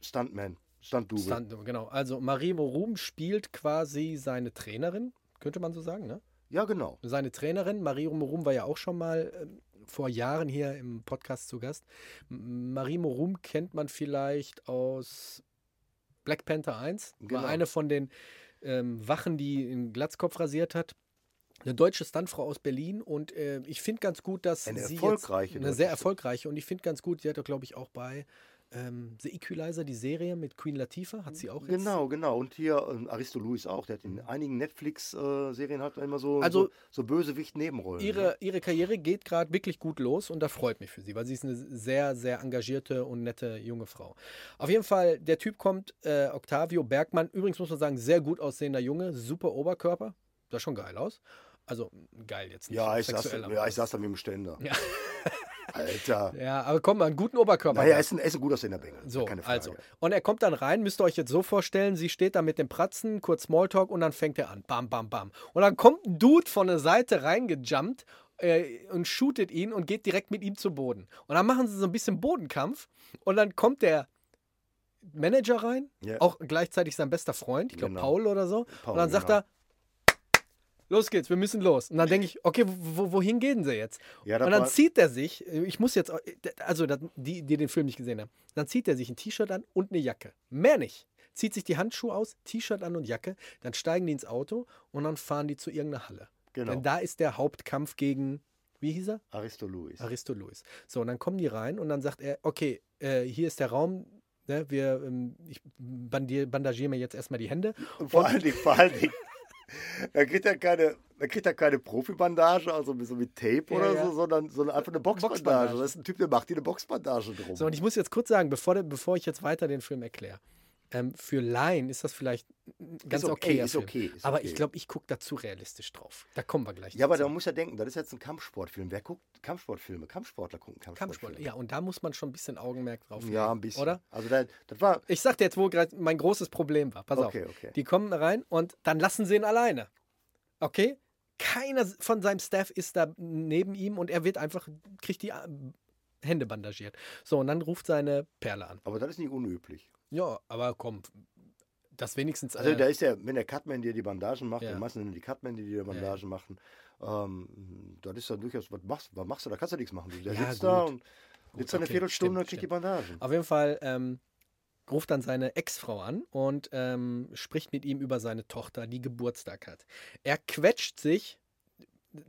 Stuntman, Stunt-Double. Stunt, genau. Also Marie Morum spielt quasi seine Trainerin, könnte man so sagen, ne? Ja, genau. Seine Trainerin, Marie Morum war ja auch schon mal ähm, vor Jahren hier im Podcast zu Gast. Marie Morum kennt man vielleicht aus Black Panther 1. Genau. War eine von den ähm, Wachen, die den Glatzkopf rasiert hat. Eine deutsche Stuntfrau aus Berlin und äh, ich finde ganz gut, dass Eine sie erfolgreiche jetzt, eine sehr erfolgreiche und ich finde ganz gut, sie hat doch glaube ich auch bei ähm, The Equalizer die Serie mit Queen Latifah hat sie auch jetzt. Genau, genau. Und hier ähm, Aristo Lewis auch. Der hat in einigen Netflix-Serien hat er immer so, Also- so, so Bösewicht-Nebenrollen. ne? Ihre, ihre Karriere geht gerade wirklich gut los und das freut mich für sie, weil sie ist eine sehr, sehr engagierte und nette junge Frau. Auf jeden Fall, der Typ kommt, äh, Octavio Bergmann, übrigens muss man sagen, sehr gut aussehender Junge, super Oberkörper, sah schon geil aus. Also geil jetzt nicht. Ja, ich saß, ja, ich saß da mit dem Ständer. Ja. Alter. Ja, aber komm, einen guten Oberkörper. Naja, er ist ein, er ist ein gut aussehender Bengel. So, keine Frage. also. Und er kommt dann rein, müsst ihr euch jetzt so vorstellen, sie steht da mit dem Pratzen, kurz Smalltalk und dann fängt er an. Bam, bam, bam. Und dann kommt ein Dude von der Seite reingejumpt äh, und shootet ihn und geht direkt mit ihm zu Boden. Und dann machen sie so ein bisschen Bodenkampf und dann kommt der Manager rein, Ja. auch gleichzeitig sein bester Freund, ich glaube Genau. Paul oder so. Paul, und dann sagt genau. er, los geht's, wir müssen los. Und dann denke ich, okay, wo, wohin gehen sie jetzt? Ja, und dann zieht er sich, ich muss jetzt, also das- die, die den Film nicht gesehen haben, dann zieht er sich ein T-Shirt an und eine Jacke. Mehr nicht. Zieht sich die Handschuhe aus, T-Shirt an und Jacke, dann steigen die ins Auto und dann fahren die zu irgendeiner Halle. Genau. Denn da ist der Hauptkampf gegen, wie hieß er? Aristo Lewis. Aristo Lewis. So, und dann kommen die rein und dann sagt er, okay, äh, hier ist der Raum, ne, wir, ähm, ich bandier, bandagiere mir jetzt erstmal die Hände. Und vor allen Dingen, vor allen Dingen, da kriegt er keine, da kriegt er keine Profibandage, also mit- so mit Tape Ja, oder ja. so, sondern, sondern einfach eine Boxbandage. Boxbandage. Das ist ein Typ, der macht dir eine Boxbandage drum. So, und ich muss jetzt kurz sagen, bevor, bevor ich jetzt weiter den Film erkläre. Ähm, für Laien ist das vielleicht ganz Ist okay. ist okay. Ist aber okay. ich glaube, ich gucke da zu realistisch drauf. Da kommen wir gleich Ja, aber dazu. da muss ja denken, das ist jetzt ein Kampfsportfilm. Wer guckt Kampfsportfilme? Kampfsportler gucken Kampfsportfilme. Kampfsport. Ja, und da muss man schon ein bisschen Augenmerk drauf legen. Ja, ein bisschen. Oder? Also da, das war. Ich sag dir jetzt, wo gerade mein großes Problem war. Pass Okay, auf. okay. Die kommen rein und dann lassen sie ihn alleine. Okay? Keiner von seinem Staff ist da neben ihm und er wird einfach, kriegt die äh, Hände bandagiert. So, und dann ruft seine Perle an. Aber das ist nicht unüblich. Ja, aber komm, das wenigstens. Also äh, da ist ja, wenn der Cutman dir die Bandagen macht, Ja. ja. meistens sind die Cutman, die dir die Bandagen machen, ähm, das ist dann durchaus, was machst, was machst du, da kannst du nichts machen. Der Ja, sitzt da gut. und Gut, sitzt da eine okay, Viertelstunde und kriegt die. Bandagen. Auf jeden Fall ähm, ruft dann seine Ex-Frau an und ähm, spricht mit ihm über seine Tochter, die Geburtstag hat. Er quetscht sich,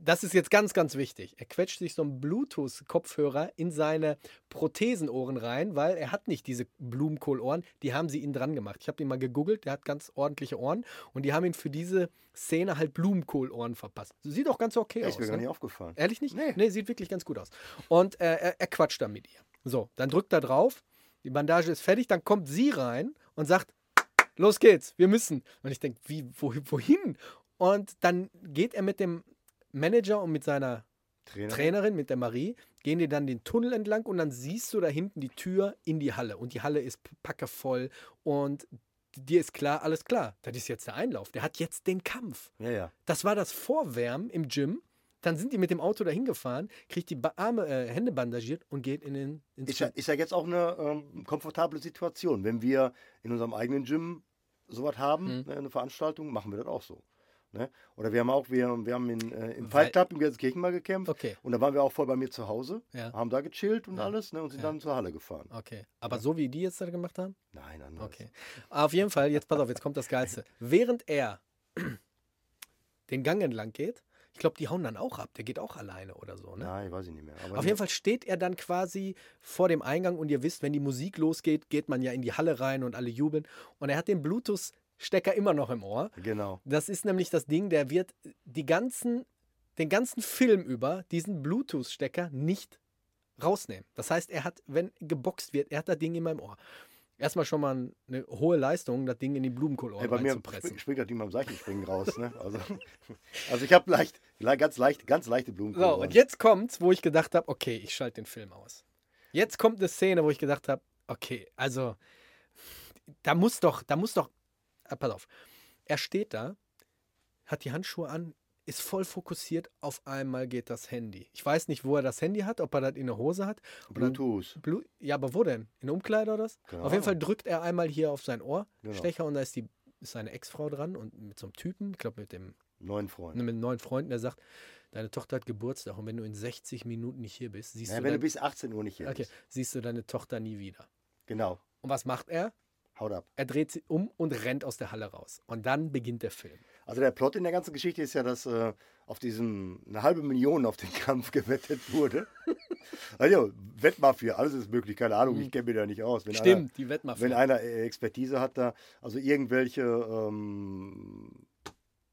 das ist jetzt ganz, ganz wichtig, er quetscht sich so einen Bluetooth-Kopfhörer in seine Prothesenohren rein, weil er hat nicht diese Blumenkohlohren, die haben sie ihn dran gemacht. Ich habe ihn mal gegoogelt, der hat ganz ordentliche Ohren und die haben ihn für diese Szene halt Blumenkohlohren verpasst. Sieht auch ganz okay aus. ist mir gar ne? nicht aufgefallen. Ehrlich nicht? Nee. Nee. sieht wirklich ganz gut aus. Und äh, er, er quatscht dann mit ihr. So, dann drückt er drauf, die Bandage ist fertig, dann kommt sie rein und sagt, los geht's, wir müssen. Und ich denke, wie, wo, wohin? Und dann geht er mit dem Manager und mit seiner Trainer. Trainerin, mit der Marie, gehen die dann den Tunnel entlang und dann siehst du da hinten die Tür in die Halle. Und die Halle ist packevoll und dir ist klar, alles klar, das ist jetzt der Einlauf. Der hat jetzt den Kampf. Ja, ja. Das war das Vorwärmen im Gym. Dann sind die mit dem Auto dahin gefahren, kriegt die Arme, äh, Hände bandagiert und geht in den, ins Ist ja, ist ja jetzt auch eine ähm, komfortable Situation. Wenn wir in unserem eigenen Gym sowas haben, Mhm. ne, eine Veranstaltung, machen wir das auch so. Ne? Oder wir haben auch, wir, wir haben in, äh, im Fight Club in Gelsenkirchen mal gekämpft. Okay, Und da waren wir auch voll bei mir zu Hause, Ja. haben da gechillt und Ja. alles ne, und sind Ja. dann zur Halle gefahren. okay. Aber so wie die jetzt da gemacht haben? Nein, anders. Okay. Auf jeden Fall, jetzt pass auf, jetzt kommt das Geilste. Während er den Gang entlang geht, ich glaube, die hauen dann auch ab. Der geht auch alleine oder so, ne? Nein, weiß ich nicht mehr. Aber Auf jeden Fall steht er dann quasi vor dem Eingang und ihr wisst, wenn die Musik losgeht, geht man ja in die Halle rein und alle jubeln. Und er hat den Bluetooth-Stecker immer noch im Ohr. Genau. Das ist nämlich das Ding, der wird die ganzen, den ganzen Film über diesen Bluetooth-Stecker nicht rausnehmen. Das heißt, er hat, wenn geboxt wird, er hat das Ding immer im Ohr. Erstmal schon mal eine hohe Leistung, das Ding in die Blumenkohlohren Ey, bei mir reinzupressen. springt, springt das Ding beim Seichenspringen raus. Ne? Also, also ich habe leicht, le- ganz leicht, ganz leichte Blumen. So, und jetzt kommt's, wo ich gedacht habe, okay, ich schalte den Film aus. Jetzt kommt eine Szene, wo ich gedacht habe, okay, also da muss doch, da muss doch, ah, pass auf, er steht da, hat die Handschuhe an, ist voll fokussiert, auf einmal geht das Handy. Ich weiß nicht, wo er das Handy hat, ob er das in der Hose hat. Bluetooth. Blu ja, aber wo denn? In der Umkleide oder was? Keine Auf jeden Fall drückt er einmal hier auf sein Ohr, Genau. Stecher, und da ist, die, ist seine Ex-Frau dran und mit so einem Typen, ich glaube mit dem Neuen Freund. mit einem neuen Freund, der sagt, deine Tochter hat Geburtstag und wenn du in 60 Minuten nicht hier bist, siehst, Ja, du, wenn du dein, bis 18 Uhr nicht hier okay, bist. siehst du deine Tochter nie wieder. Genau. Und was macht er? Haut ab. Er dreht sie um und rennt aus der Halle raus. Und dann beginnt der Film. Also der Plot in der ganzen Geschichte ist ja, dass äh, auf diesen eine halbe Million auf den Kampf gewettet wurde. also Wettmafia, alles ist möglich, keine Ahnung, ich kenne mich da nicht aus. Wenn Stimmt, die Einer, Wettmafia. wenn einer äh, Expertise hat da, also irgendwelche, ähm,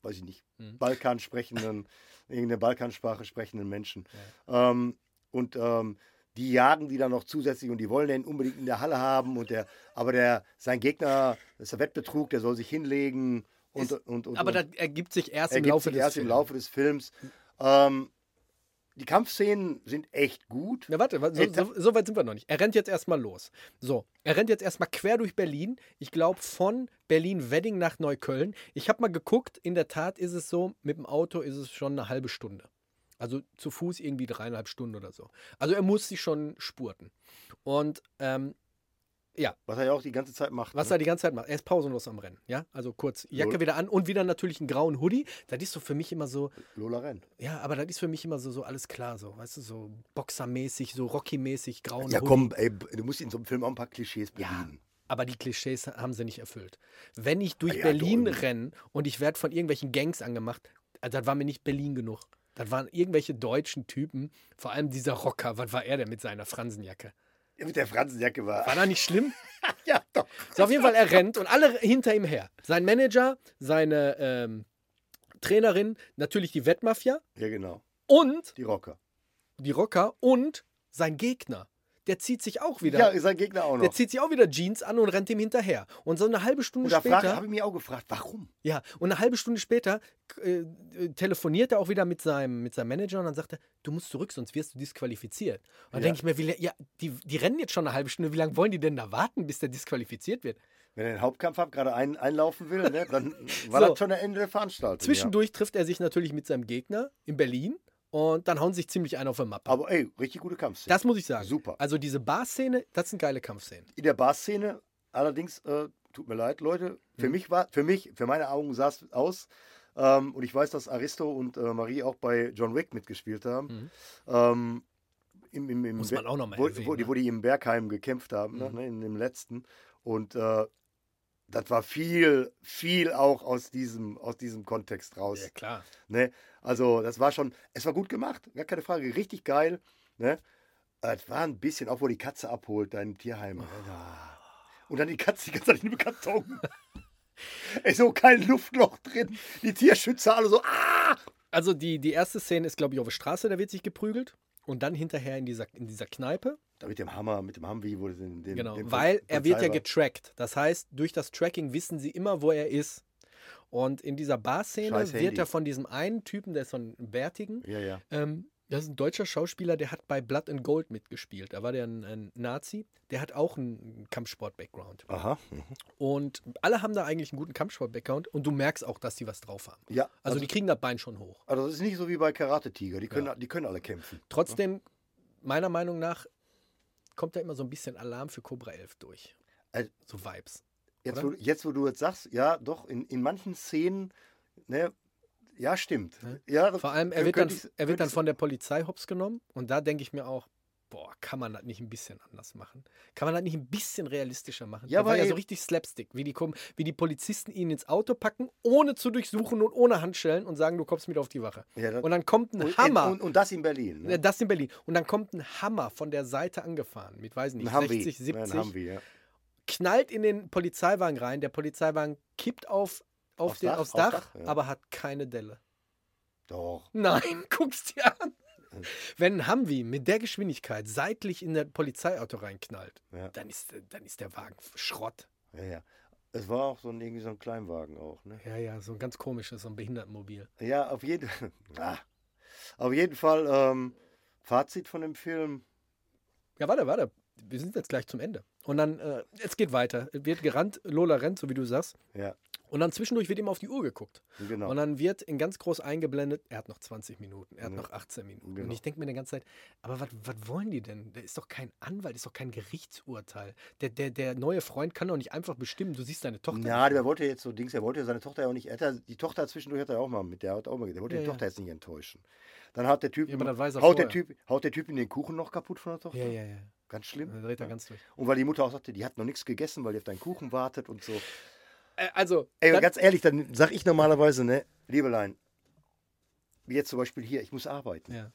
weiß ich nicht, Mhm. Balkan sprechenden, irgendeine Balkansprache sprechenden Menschen. Ähm, und ähm, die jagen die dann noch zusätzlich und die wollen den unbedingt in der Halle haben und der, aber der, sein Gegner, das ist der Wettbetrug, der soll sich hinlegen und, Ist- und, und Aber das ergibt sich erst im ergibt Laufe sich des erst Films. im Laufe des Films. Ähm, die Kampfszenen sind echt gut. Ja, warte, so, da- so, so weit sind wir noch nicht. Er rennt jetzt erstmal los. So, er rennt jetzt erstmal quer durch Berlin. Ich glaube, von Berlin-Wedding nach Neukölln. Ich habe mal geguckt, in der Tat ist es so, mit dem Auto ist es schon eine halbe Stunde. Also zu Fuß irgendwie dreieinhalb Stunden oder so. Also er muss sich schon spurten. Und ähm, Was er ja auch die ganze Zeit macht. was ne? er die ganze Zeit macht, er ist pausenlos am Rennen. Ja, also kurz Jacke Lol. wieder an und wieder natürlich einen grauen Hoodie. Das ist so für mich immer so, Lola rennt. ja, aber das ist für mich immer so, so alles klar, so, weißt du, so Boxermäßig, so Rocky-mäßig, grauen Ja, Hoodie. komm, ey, du musst in so einem Film auch ein paar Klischees Ja, bedienen. aber die Klischees haben sie nicht erfüllt. Wenn ich durch Ah ja, Berlin renne und ich werde von irgendwelchen Gangs angemacht, also das war mir nicht Berlin genug. Das waren irgendwelche deutschen Typen, vor allem dieser Rocker. Was war er denn mit seiner Fransenjacke? Ja, mit der Fransenjacke war. War das nicht schlimm? ja, doch. So, auf jeden Fall, er rennt und alle hinter ihm her. Sein Manager, seine ähm, Trainerin, natürlich die Wettmafia Ja, genau. und Die Rocker. die Rocker und sein Gegner. Der zieht sich auch wieder. Ja, ist sein Gegner auch noch. der zieht sich auch wieder Jeans an und rennt ihm hinterher. Und so eine halbe Stunde und da später. habe ich mich auch gefragt, warum? Ja, und eine halbe Stunde später äh, äh, telefoniert er auch wieder mit seinem, mit seinem Manager und dann sagt er, du musst zurück, sonst wirst du disqualifiziert. Und dann Ja. denke ich mir, wie, ja, die, die rennen jetzt schon eine halbe Stunde, wie lange wollen die denn da warten, bis der disqualifiziert wird? Wenn er den Hauptkampf hat, gerade ein, einlaufen will, ne, dann war So. das schon der Ende der Veranstaltung. Zwischendurch trifft er sich natürlich mit seinem Gegner in Berlin und dann hauen sich ziemlich ein auf der Mappe. Aber ey, richtig gute Kampfszene. das muss ich sagen. Super. Also diese Bar-Szene, das sind geile Kampfszenen. In der Barszene allerdings, äh, tut mir leid, Leute, Mhm. für mich war, für mich, für meine Augen sah es aus. Ähm, und ich weiß, dass Aristo und äh, Marie auch bei John Wick mitgespielt haben. Ähm, im, im, im Mhm. Muss man auch noch mal wo, erwähnen, wo, die, ne? wo die im Bergheim gekämpft haben, ne, Mhm. ne, in dem letzten. Und äh, das war viel, viel auch aus diesem, aus diesem Kontext raus. Ja, klar. Ne? Also, das war schon, es war gut gemacht, gar keine Frage, richtig geil. Ne? Es war ein bisschen, auch wo die Katze abholt, dein Tierheim. Oh. Und dann die Katze die ganze Zeit in dem Karton. Ey, so kein Luftloch drin. Die Tierschützer alle so, ah! Also die, die erste Szene ist, glaube ich, auf der Straße, da wird sich geprügelt. Und dann hinterher in dieser, in dieser Kneipe. Mit dem Hammer, mit dem Humvee wurde den, den Genau, den weil er wird ja getrackt. Das heißt, durch das Tracking wissen sie immer, wo er ist. Und in dieser Bar-Szene wird er von diesem einen Typen, der ist so ein Bärtigen, Ja, ja. ähm, das ist ein deutscher Schauspieler, der hat bei Blood and Gold mitgespielt. Da war der ein, ein Nazi, der hat auch einen Kampfsport-Background. Aha. mhm. Und alle haben da eigentlich einen guten Kampfsport-Background und du merkst auch, dass die was drauf haben. Ja, Also, also, die kriegen das Bein schon hoch. also das ist nicht so wie bei Karate Tiger. Die können, die können alle kämpfen. Trotzdem, meiner Meinung nach, kommt da immer so ein bisschen Alarm für Cobra 11 durch. Also- so Vibes. Jetzt wo, jetzt, wo du jetzt sagst, ja, doch, in, in manchen Szenen, ne, ja, stimmt. Ja, das Vor allem, er wird, dann, ich- er wird dann von der Polizei hops genommen und da denke ich mir auch, boah, kann man das nicht ein bisschen anders machen? Kann man das nicht ein bisschen realistischer machen? Ja, Der war ja so richtig Slapstick, wie die, kommen, wie die Polizisten ihn ins Auto packen, ohne zu durchsuchen und ohne Handschellen und sagen, du kommst mit auf die Wache. Ja, das- und dann kommt ein und, Hammer. Und, und das in Berlin. Ja, Ne? Das in Berlin. Und dann kommt ein Hammer von der Seite angefahren mit, weiß nicht, Ein Humvee. 60, Ja, 70, ein Humvee, ja. knallt in den Polizeiwagen rein. Der Polizeiwagen kippt auf, auf Aufs den, Dach, aufs aufs Dach, Dach, ja. aber hat keine Delle. Doch. Nein, guck's dir an. Wenn Humvee mit der Geschwindigkeit seitlich in der Polizeiauto reinknallt, Ja. dann, ist, dann ist der Wagen Schrott. Ja, ja. Es war auch so ein, irgendwie so ein Kleinwagen auch, ne? Ja, ja, so ein ganz komisches, so ein Behindertenmobil. Ja, auf jeden, ah. auf jeden Fall ähm, Fazit von dem Film. Ja, warte, warte. Wir sind jetzt gleich zum Ende. Und dann, äh, es geht weiter. Es wird gerannt, Lola rennt, so wie du sagst. Ja, Und dann zwischendurch wird ihm auf die Uhr geguckt. genau. Und dann wird in ganz groß eingeblendet, er hat noch 20 Minuten, er hat Ja. noch 18 Minuten. Und Genau. ich denke mir die ganze Zeit, aber was wollen die denn? Der ist doch kein Anwalt, ist doch kein Gerichtsurteil. Der, der, der neue Freund kann doch nicht einfach bestimmen, du siehst deine Tochter. Ja, der wollte jetzt so Dings, er wollte seine Tochter ja auch nicht, er hat die Tochter zwischendurch hat er auch mal mit, der hat auch mal, der wollte Ja, die ja. Tochter jetzt nicht enttäuschen. Dann hat der Typ, Ja, haut, der typ haut der Typ in den Kuchen noch kaputt von der Tochter. Ja, ja, ja. Ganz schlimm. Da dreht er ganz durch. Und weil die Mutter auch sagte, die hat noch nichts gegessen, weil die auf deinen Kuchen wartet und so. Äh, also, Ey, ganz ehrlich, dann sag ich normalerweise, ne, Liebelein, wie jetzt zum Beispiel hier, ich muss arbeiten. ja.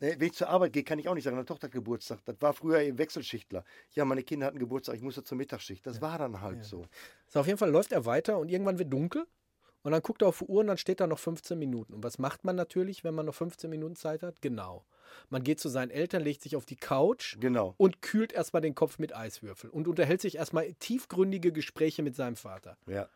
Ne, wenn ich zur Arbeit gehe, kann ich auch nicht sagen, meine Tochter hat Geburtstag. Das war früher im Wechselschichtler. Ja, meine Kinder hatten Geburtstag, ich musste zur Mittagsschicht. Das war dann halt so. So, auf jeden Fall läuft er weiter und irgendwann wird dunkel. Und dann guckt er auf die Uhr und dann steht da noch 15 Minuten. Und was macht man natürlich, wenn man noch 15 Minuten Zeit hat? Genau. Man geht zu seinen Eltern, legt sich auf die Couch Genau. und kühlt erstmal den Kopf mit Eiswürfel und unterhält sich erstmal tiefgründige Gespräche mit seinem Vater. Ja.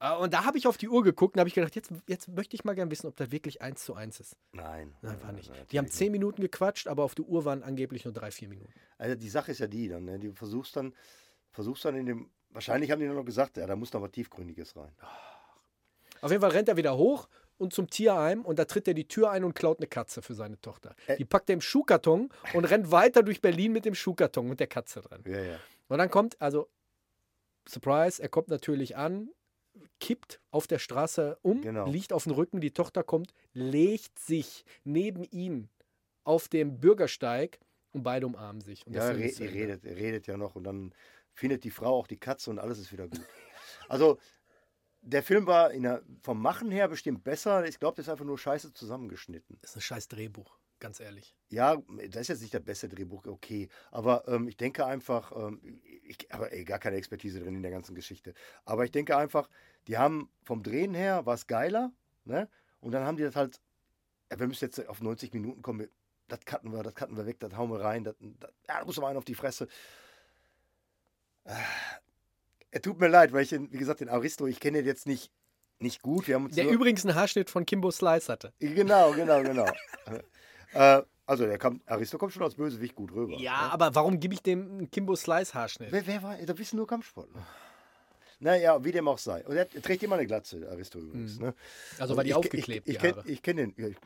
Äh, Und da habe ich auf die Uhr geguckt und habe ich gedacht, jetzt, jetzt möchte ich mal gerne wissen, ob das wirklich eins zu eins ist. Nein. Nein, war nicht. Die haben zehn Minuten gequatscht, aber auf die Uhr waren angeblich nur drei, vier Minuten. Also die Sache ist ja die dann, ne? Die versuchst dann, versuchst dann in dem, wahrscheinlich haben die dann noch gesagt, ja, da muss noch was Tiefgründiges rein. Auf jeden Fall rennt er wieder hoch und zum Tierheim und da tritt er die Tür ein und klaut eine Katze für seine Tochter. Die packt er im Schuhkarton und rennt weiter durch Berlin mit dem Schuhkarton und der Katze drin. Ja, ja. Und dann kommt, also, Surprise, er kommt natürlich an, kippt auf der Straße um, Genau. liegt auf dem Rücken, die Tochter kommt, legt sich neben ihn auf dem Bürgersteig und beide umarmen sich. Und Ja, re redet, redet ja noch und dann findet die Frau auch die Katze und alles ist wieder gut. Also, der Film war der, vom Machen her bestimmt besser. Ich glaube, das ist einfach nur scheiße zusammengeschnitten. Das ist ein scheiß Drehbuch, ganz ehrlich. Ja, das ist jetzt nicht das beste Drehbuch, okay. Aber ähm, ich denke einfach, ähm, ich, aber ey, gar keine Expertise drin in der ganzen Geschichte. Aber ich denke einfach, die haben vom Drehen her war es geiler, ne? Und dann haben die das halt, ja, wir müssen jetzt auf 90 Minuten kommen. das cutten wir, das cutten wir weg, das hauen wir rein, das, das, ja, da muss aber einen auf die Fresse. Er tut mir leid, weil ich, den, wie gesagt, den Aristo, ich kenne den jetzt nicht, nicht gut. Wir haben uns Der nur- übrigens einen Haarschnitt von Kimbo Slice hatte. Genau, genau, genau. äh, also der kam, Aristo kommt schon als Bösewicht gut rüber. Ja, aber warum gebe ich dem einen Kimbo Slice Haarschnitt? Wer, wer war, da wissen nur Kampfsportler. Naja, wie dem auch sei. Und er trägt immer eine Glatze, Aristo übrigens. Ne? Also war die ich- aufgeklebt, ich, ich, die ich Haare. kenn- kenne den. Ja ich,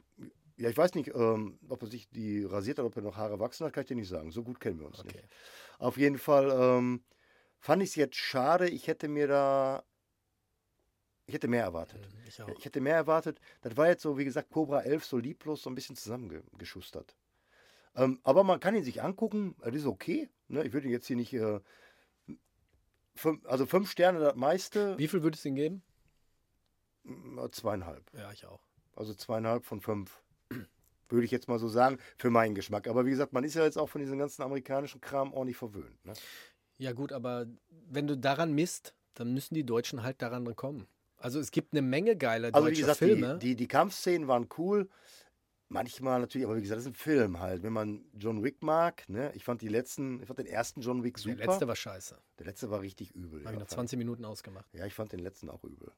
ja, ich weiß nicht, ähm, ob er sich die rasiert hat, ob er noch Haare wachsen hat, kann ich dir nicht sagen. So gut kennen wir uns Okay. nicht. Auf jeden Fall ähm, fand ich es jetzt schade. Ich hätte mir da. Ich hätte mehr erwartet. Ich auch. Ja, Ich hätte mehr erwartet. Das war jetzt so, wie gesagt, Cobra 11 so lieblos so ein bisschen zusammengeschustert. Ähm, aber man kann ihn sich angucken, das ist okay. Ne? Ich würde jetzt hier nicht. Äh, fünf, also fünf Sterne das meiste, Wie viel würdest du ihm geben? zweieinhalb. Ja, ich auch. Also zweieinhalb von fünf. Würde ich jetzt mal so sagen, für meinen Geschmack. Aber wie gesagt, man ist ja jetzt auch von diesem ganzen amerikanischen Kram ordentlich verwöhnt. Ne? Ja, gut, aber wenn du daran misst, dann müssen die Deutschen halt daran kommen. Also es gibt eine Menge geile Also deutsche wie gesagt, Filme. die, die, die Kampfszenen waren cool. Manchmal natürlich, aber wie gesagt, das ist ein Film halt. Wenn man John Wick mag, ne? ich fand die letzten, ich fand den ersten John Wick super. Der letzte war scheiße. Der letzte war richtig übel. Habe ich fand 20 Minuten ausgemacht. Ja, ich fand den letzten auch übel.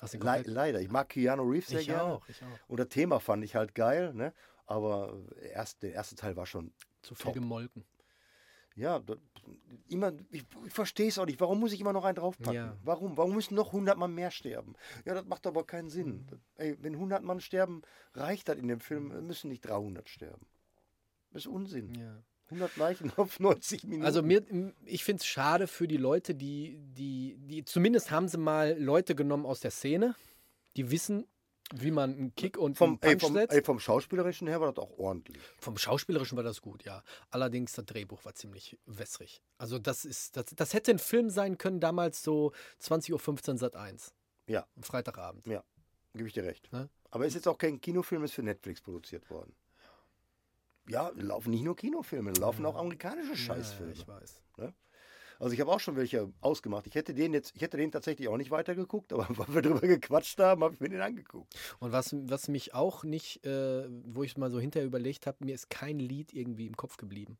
Hast du ihn Le leider. Ich mag Keanu Reeves sehr ich gerne. auch, ich auch. Und das Thema fand ich halt geil, ne? Aber erst, der erste Teil war schon. Zu viel Top. gemolken. Ja, immer, ich, ich verstehe es auch nicht. Warum muss ich immer noch einen draufpacken? Ja. Warum? Warum müssen noch 100 Mann mehr sterben? Ja, das macht aber keinen Sinn. Mhm. Ey, wenn 100 Mann sterben, reicht das in dem Film. Müssen nicht 300 sterben. Das ist Unsinn. Ja. 100 Leichen auf 90 Minuten. Also mir, ich finde es schade für die Leute, die, die, die, zumindest haben sie mal Leute genommen aus der Szene, die wissen, wie man einen Kick und vom, einen ey, vom, setzt. ey, vom Schauspielerischen her war das auch ordentlich. Vom Schauspielerischen war das gut, ja. Allerdings das Drehbuch war ziemlich wässrig. Also das ist, das, das hätte ein Film sein können, damals so 20.15 Uhr Sat 1. Ja. Am Freitagabend. Ja, gebe ich dir recht. Ne? Aber ist jetzt auch kein Kinofilm, ist für Netflix produziert worden. Ja, laufen nicht nur Kinofilme, laufen auch amerikanische Scheißfilme. Ja, ich weiß. Also ich habe auch schon welche ausgemacht. Ich hätte den jetzt, ich hätte den tatsächlich auch nicht weitergeguckt, aber weil wir drüber gequatscht haben, habe ich mir den angeguckt. Und was, was mich auch nicht, äh, wo ich mal so hinterher überlegt habe, mir ist kein Lied irgendwie im Kopf geblieben.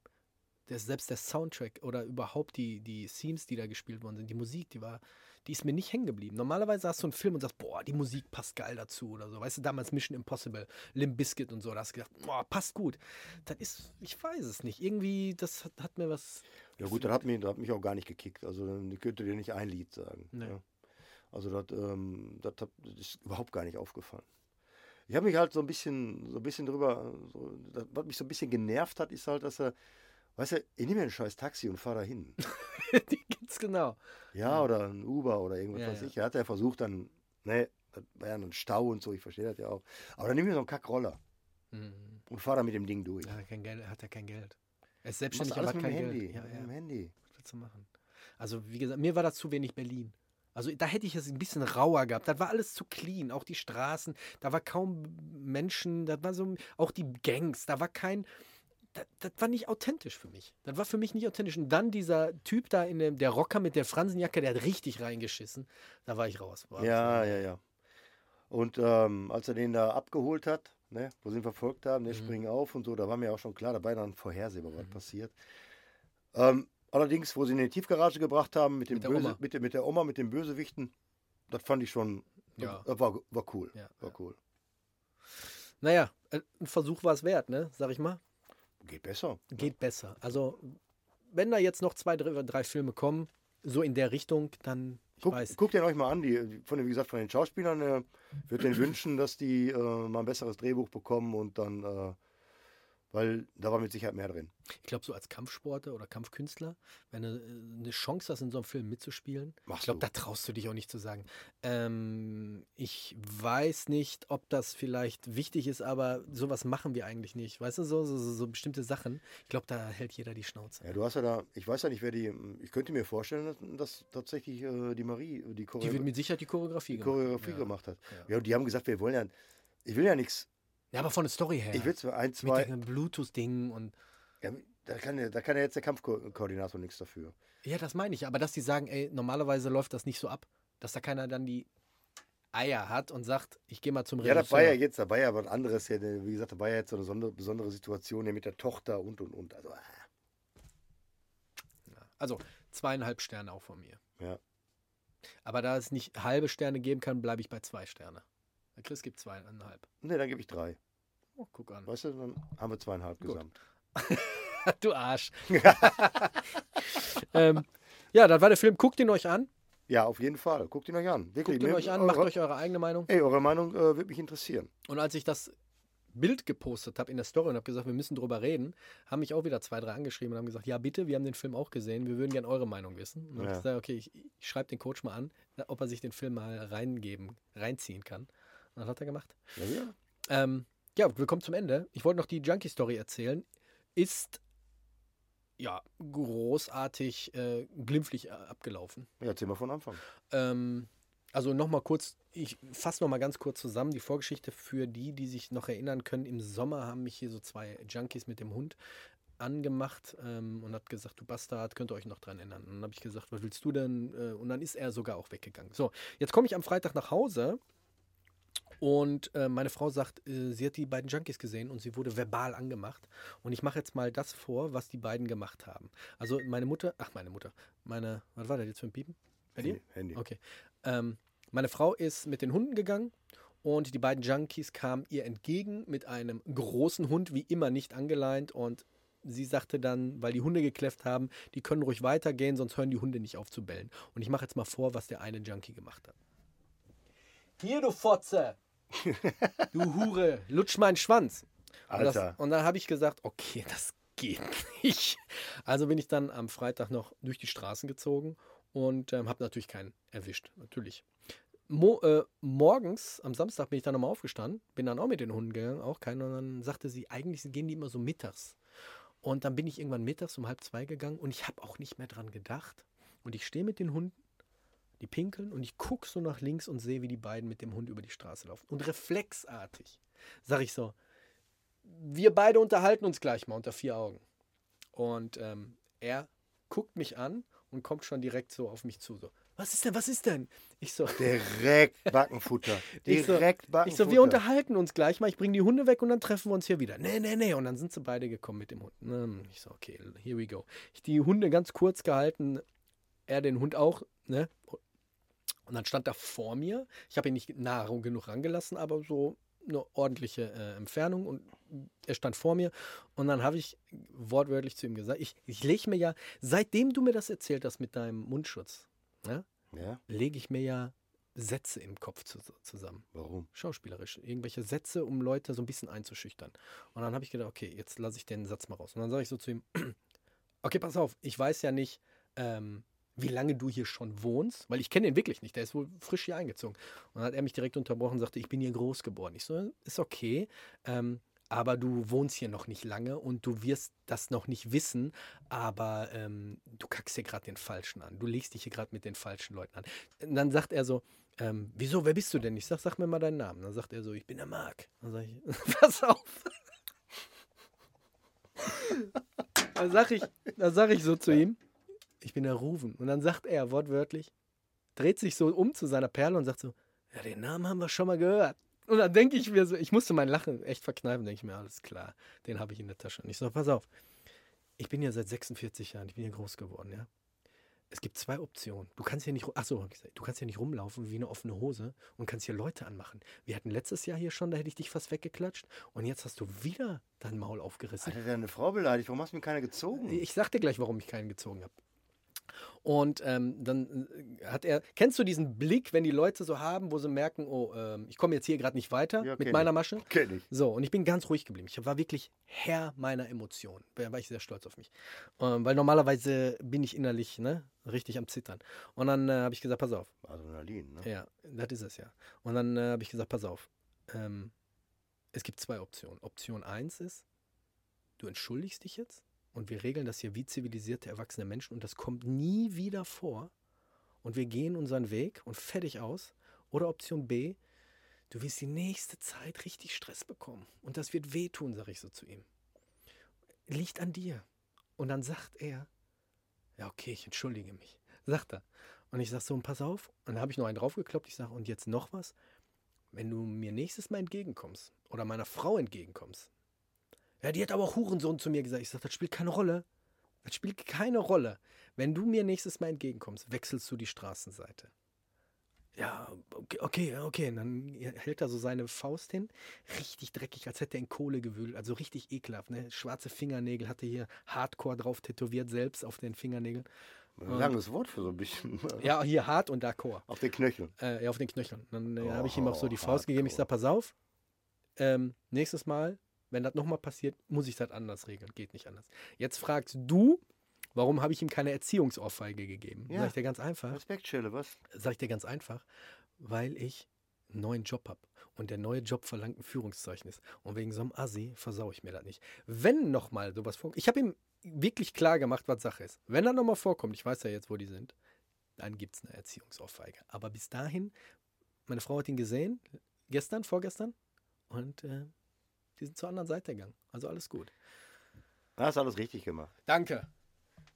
Der, selbst der Soundtrack oder überhaupt die, die Themes, die da gespielt worden sind, die Musik, die war, die ist mir nicht hängen geblieben. Normalerweise hast du einen Film und sagst, boah, die Musik passt geil dazu oder so. Weißt du, damals Mission Impossible, Limp Bizkit und so, da hast du gedacht, boah, passt gut. Das ist, ich weiß es nicht. Irgendwie, das hat, hat mir was. Ja gut, das hat mich, das hat mich auch gar nicht gekickt. Also ich könnte dir nicht ein Lied sagen. Nee. Ja. Also das, ähm, das, hat, das ist überhaupt gar nicht aufgefallen. Ich habe mich halt so ein bisschen, so ein bisschen drüber, so, das, was mich so ein bisschen genervt hat, ist halt, dass er, weißt du, ich nehme mir ein scheiß Taxi und fahre dahin. die gibt's genau. Ja, oder ein Uber oder irgendwas Ja, weiß ja. ich. Er hat ja versucht dann, ne, das war ja ein Stau und so, ich verstehe das ja auch. Aber dann nehme ich mir so einen Kackroller Mhm. und fahre da mit dem Ding durch. Er hat kein Geld, er hat ja kein Geld. Er ist selbstständig, aber mit kein dem Handy. Geld. Ja, mit ja. dem Handy. Was willst du machen? Also, wie gesagt, mir war das zu wenig Berlin. Also, da hätte ich es ein bisschen rauer gehabt. Das war alles zu clean. Auch die Straßen, da war kaum Menschen, das war so, auch die Gangs, da war kein. Das, das war nicht authentisch für mich. Das war für mich nicht authentisch. Und dann dieser Typ da in dem, der Rocker mit der Fransenjacke, der hat richtig reingeschissen. Da war ich raus. War Ja, ja, ja. Und ähm, als er den da abgeholt hat, ne, wo sie ihn verfolgt haben, Mhm. der springen auf und so, da war mir auch schon klar, dabei dann vorhersehbar, was passiert. Ähm, allerdings, wo sie ihn in die Tiefgarage gebracht haben mit, dem Mit der Böse, Oma. mit, mit der Oma, mit den Bösewichten, das fand ich schon, Ja. das war, war cool. Ja, war ja. cool. Naja, äh, ein Versuch war es wert, ne? Sag ich mal. Geht besser. geht besser. Also, wenn da jetzt noch zwei, drei, drei Filme kommen, so in der Richtung, dann, Guck, guckt den euch mal an, die, von den, wie gesagt, von den Schauspielern. Äh, würde den wünschen, dass die äh, mal ein besseres Drehbuch bekommen und dann, äh, weil da war mit Sicherheit mehr drin. Ich glaube, so als Kampfsportler oder Kampfkünstler, wenn du äh, eine Chance hast, in so einem Film mitzuspielen, Machst ich glaube, da traust du dich auch nicht zu sagen. Ähm, ich weiß nicht, ob das vielleicht wichtig ist, aber sowas machen wir eigentlich nicht. Weißt du, so, so, so, bestimmte Sachen. Ich glaube, da hält jeder die Schnauze. Ja, du hast ja da, ich weiß ja nicht, wer die, ich könnte mir vorstellen, dass, dass tatsächlich äh, die Marie die, Choreo Die wird mit Sicherheit die Choreografie die gemacht. Choreografie ja. gemacht hat. Ja. Ja. und die haben gesagt, wir wollen ja, ich will ja nichts, Ja, aber von der Story her. ich will zwar ein, mit zwei, dem Bluetooth-Ding und. ja, da, kann, ja- da kann ja jetzt der Kampfkoordinator nichts dafür. Ja, das meine ich. Aber dass die sagen, ey, normalerweise läuft das nicht so ab. Dass da keiner dann die Eier hat und sagt, ich gehe mal zum Ja, Regisseur. das war ja jetzt, da war ja was anderes. Ja, wie gesagt, da war ja jetzt so eine besondere, besondere Situation hier mit der Tochter und und und. Also, ah, Also zweieinhalb Sterne auch von mir. ja. Aber da es nicht halbe Sterne geben kann, bleibe ich bei zwei Sterne. Der Chris gibt zweieinhalb. Ne, dann gebe ich drei. Oh, guck an. Weißt du, dann haben wir zweieinhalb Gut. gesamt. du Arsch. ähm, ja, das war der Film. Guckt ihn euch an. Ja, auf jeden Fall. Guckt ihn euch an. Wirklich. Guckt ihn Mir- euch an, macht eure, euch eure eigene Meinung. Ey, eure Meinung äh, würde mich interessieren. Und als ich das Bild gepostet habe in der Story und habe gesagt, wir müssen drüber reden, haben mich auch wieder zwei, drei angeschrieben und haben gesagt, ja bitte, wir haben den Film auch gesehen, wir würden gerne eure Meinung wissen. Und habe Ja. ich gesagt, okay, ich, ich schreibe den Coach mal an, ob er sich den Film mal reingeben, reinziehen kann. Das hat er gemacht. Ja, ja. Ähm, ja, willkommen zum Ende. Ich wollte noch die Junkie-Story erzählen. Ist ja großartig äh, glimpflich äh, abgelaufen. ja erzähl mal von Anfang. Ähm, also nochmal kurz, ich fasse nochmal ganz kurz zusammen die Vorgeschichte für die, die sich noch erinnern können. Im Sommer haben mich hier so zwei Junkies mit dem Hund angemacht ähm, und hat gesagt, du Bastard, könnt ihr euch noch dran erinnern. Und dann habe ich gesagt, was willst du denn? Äh, Und dann ist er sogar auch weggegangen. So, jetzt komme ich am Freitag nach Hause und äh, meine Frau sagt, äh, sie hat die beiden Junkies gesehen und sie wurde verbal angemacht. Und ich mache jetzt mal das vor, was die beiden gemacht haben. Also meine Mutter, ach meine Mutter, meine, was war das jetzt für ein Piepen? Handy. Handy. Okay. Ähm, meine Frau ist mit den Hunden gegangen und die beiden Junkies kamen ihr entgegen mit einem großen Hund, wie immer nicht angeleint. Und sie sagte dann, weil die Hunde gekläfft haben, die können ruhig weitergehen, sonst hören die Hunde nicht auf zu bellen. Und ich mache jetzt mal vor, was der eine Junkie gemacht hat. Hier, du Fotze! du Hure, lutsch meinen Schwanz. Und, das, Alter. und dann habe ich gesagt, okay, das geht nicht. Also bin ich dann am Freitag noch durch die Straßen gezogen und ähm, habe natürlich keinen erwischt, natürlich. Mo äh, morgens, am Samstag, bin ich dann nochmal aufgestanden, bin dann auch mit den Hunden gegangen, auch keinen. Und dann sagte sie, eigentlich gehen die immer so mittags. Und dann bin ich irgendwann mittags um halb zwei gegangen und ich habe auch nicht mehr dran gedacht. Und ich stehe mit den Hunden, die pinkeln und ich gucke so nach links und sehe, wie die beiden mit dem Hund über die Straße laufen. Und reflexartig sage ich so, wir beide unterhalten uns gleich mal unter vier Augen. Und ähm, er guckt mich an und kommt schon direkt so auf mich zu. So, was ist denn, was ist denn? Ich so, Direkt Backenfutter. Ich so- Direkt ich Backenfutter. so, wir unterhalten uns gleich mal, ich bringe die Hunde weg und dann treffen wir uns hier wieder. Nee, nee, nee. Und dann sind sie beide gekommen mit dem Hund. Hm, Ich so, okay, here we go. Ich die Hunde ganz kurz gehalten, er den Hund auch, ne? Und dann stand er vor mir. Ich habe ihn nicht nah genug rangelassen, aber so eine ordentliche äh, Entfernung und er stand vor mir und dann habe ich wortwörtlich zu ihm gesagt, ich, ich lege mir ja, seitdem du mir das erzählt hast mit deinem Mundschutz, ja, Ja, lege ich mir ja Sätze im Kopf zu, zusammen warum? schauspielerisch. Irgendwelche Sätze, um Leute so ein bisschen einzuschüchtern. Und dann habe ich gedacht, okay, jetzt lasse ich den Satz mal raus. Und dann sage ich so zu ihm, okay, pass auf, ich weiß ja nicht, ähm, wie lange du hier schon wohnst, weil ich kenne ihn wirklich nicht, der ist wohl frisch hier eingezogen. Und dann hat er mich direkt unterbrochen und sagte, ich bin hier groß geworden. Ich so, ist okay, ähm, aber du wohnst hier noch nicht lange und du wirst das noch nicht wissen, aber ähm, du kackst hier gerade den Falschen an. Du legst dich hier gerade mit den falschen Leuten an. Und dann sagt er so, ähm, wieso, wer bist du denn? Ich sag, sag mir mal deinen Namen. Dann sagt er so, ich bin der Marc. Dann sag ich, pass auf. dann sag ich, dann sag ich so zu ihm, ich bin der Ruven. Und dann sagt er wortwörtlich, dreht sich so um zu seiner Perle und sagt so, ja, den Namen haben wir schon mal gehört. Und dann denke ich mir so, ich musste mein Lachen echt verkneifen, denke ich mir, alles klar, den habe ich in der Tasche. Und ich so, pass auf, ich bin ja seit 46 Jahren, ich bin hier groß geworden, ja. Es gibt zwei Optionen. Du kannst hier nicht, ach so, du kannst hier nicht rumlaufen wie eine offene Hose und kannst hier Leute anmachen. Wir hatten letztes Jahr hier schon, da hätte ich dich fast weggeklatscht und jetzt hast du wieder dein Maul aufgerissen. Hat er deine Frau beleidigt? Warum hast du mir keine gezogen? Ich sag dir gleich, warum ich keinen gezogen habe. Und ähm, dann äh, hat er, kennst du diesen Blick, wenn die Leute so haben, wo sie merken, oh, ähm, ich komme jetzt hier gerade nicht weiter Ja, mit meiner ich. Masche? Kenn ich. So, und ich bin ganz ruhig geblieben. Ich war wirklich Herr meiner Emotionen. Da war ich sehr stolz auf mich. Ähm, weil normalerweise bin ich innerlich ne, richtig am Zittern. Und dann äh, habe ich gesagt, pass auf. Adrenalin, ne? Ja, das ist es ja. Und dann äh, habe ich gesagt, pass auf. Ähm, es gibt zwei Optionen. Option 1 ist, du entschuldigst dich jetzt und wir regeln das hier wie zivilisierte erwachsene Menschen und das kommt nie wieder vor und wir gehen unseren Weg und fertig aus. Oder Option B, du wirst die nächste Zeit richtig Stress bekommen und das wird wehtun, sage ich so zu ihm. Liegt an dir. Und dann sagt er, ja okay, ich entschuldige mich, sagt er. Und ich sag so, pass auf. Und dann habe ich noch einen draufgekloppt. Ich sage, und jetzt noch was. Wenn du mir nächstes Mal entgegenkommst oder meiner Frau entgegenkommst. Ja, die hat aber auch Hurensohn zu mir gesagt. Ich sage, das spielt keine Rolle. Das spielt keine Rolle. Wenn du mir nächstes Mal entgegenkommst, wechselst du die Straßenseite. Ja, okay, okay, okay. Und dann hält er so seine Faust hin. Richtig dreckig, als hätte er in Kohle gewühlt. Also richtig ekelhaft. Ne? Schwarze Fingernägel hatte hier Hardcore drauf tätowiert, selbst auf den Fingernägeln. Ein langes Wort für so ein bisschen. Ja, hier hart und d'accord. Auf den Knöcheln. Äh, ja, auf den Knöcheln. Dann äh, habe ich ihm auch so die Oh, Faust gegeben. Ich hardcore. sage, pass auf, ähm, nächstes Mal, wenn das nochmal passiert, muss ich das anders regeln. Geht nicht anders. Jetzt fragst du, warum habe ich ihm keine Erziehungsohrfeige gegeben? Ja. Sag ich dir ganz einfach. Respektschelle, was? Sag ich dir ganz einfach, weil ich einen neuen Job habe. Und der neue Job verlangt ein Führungszeugnis. Und wegen so einem Assi versau ich mir das nicht. Wenn nochmal sowas vorkommt, ich habe ihm wirklich klar gemacht, was Sache ist. Wenn das nochmal vorkommt, ich weiß ja jetzt, wo die sind, dann gibt es eine Erziehungsohrfeige. Aber bis dahin, meine Frau hat ihn gesehen, gestern, vorgestern, und äh, die sind zur anderen Seite gegangen. Also alles gut. Hast alles richtig gemacht. Danke.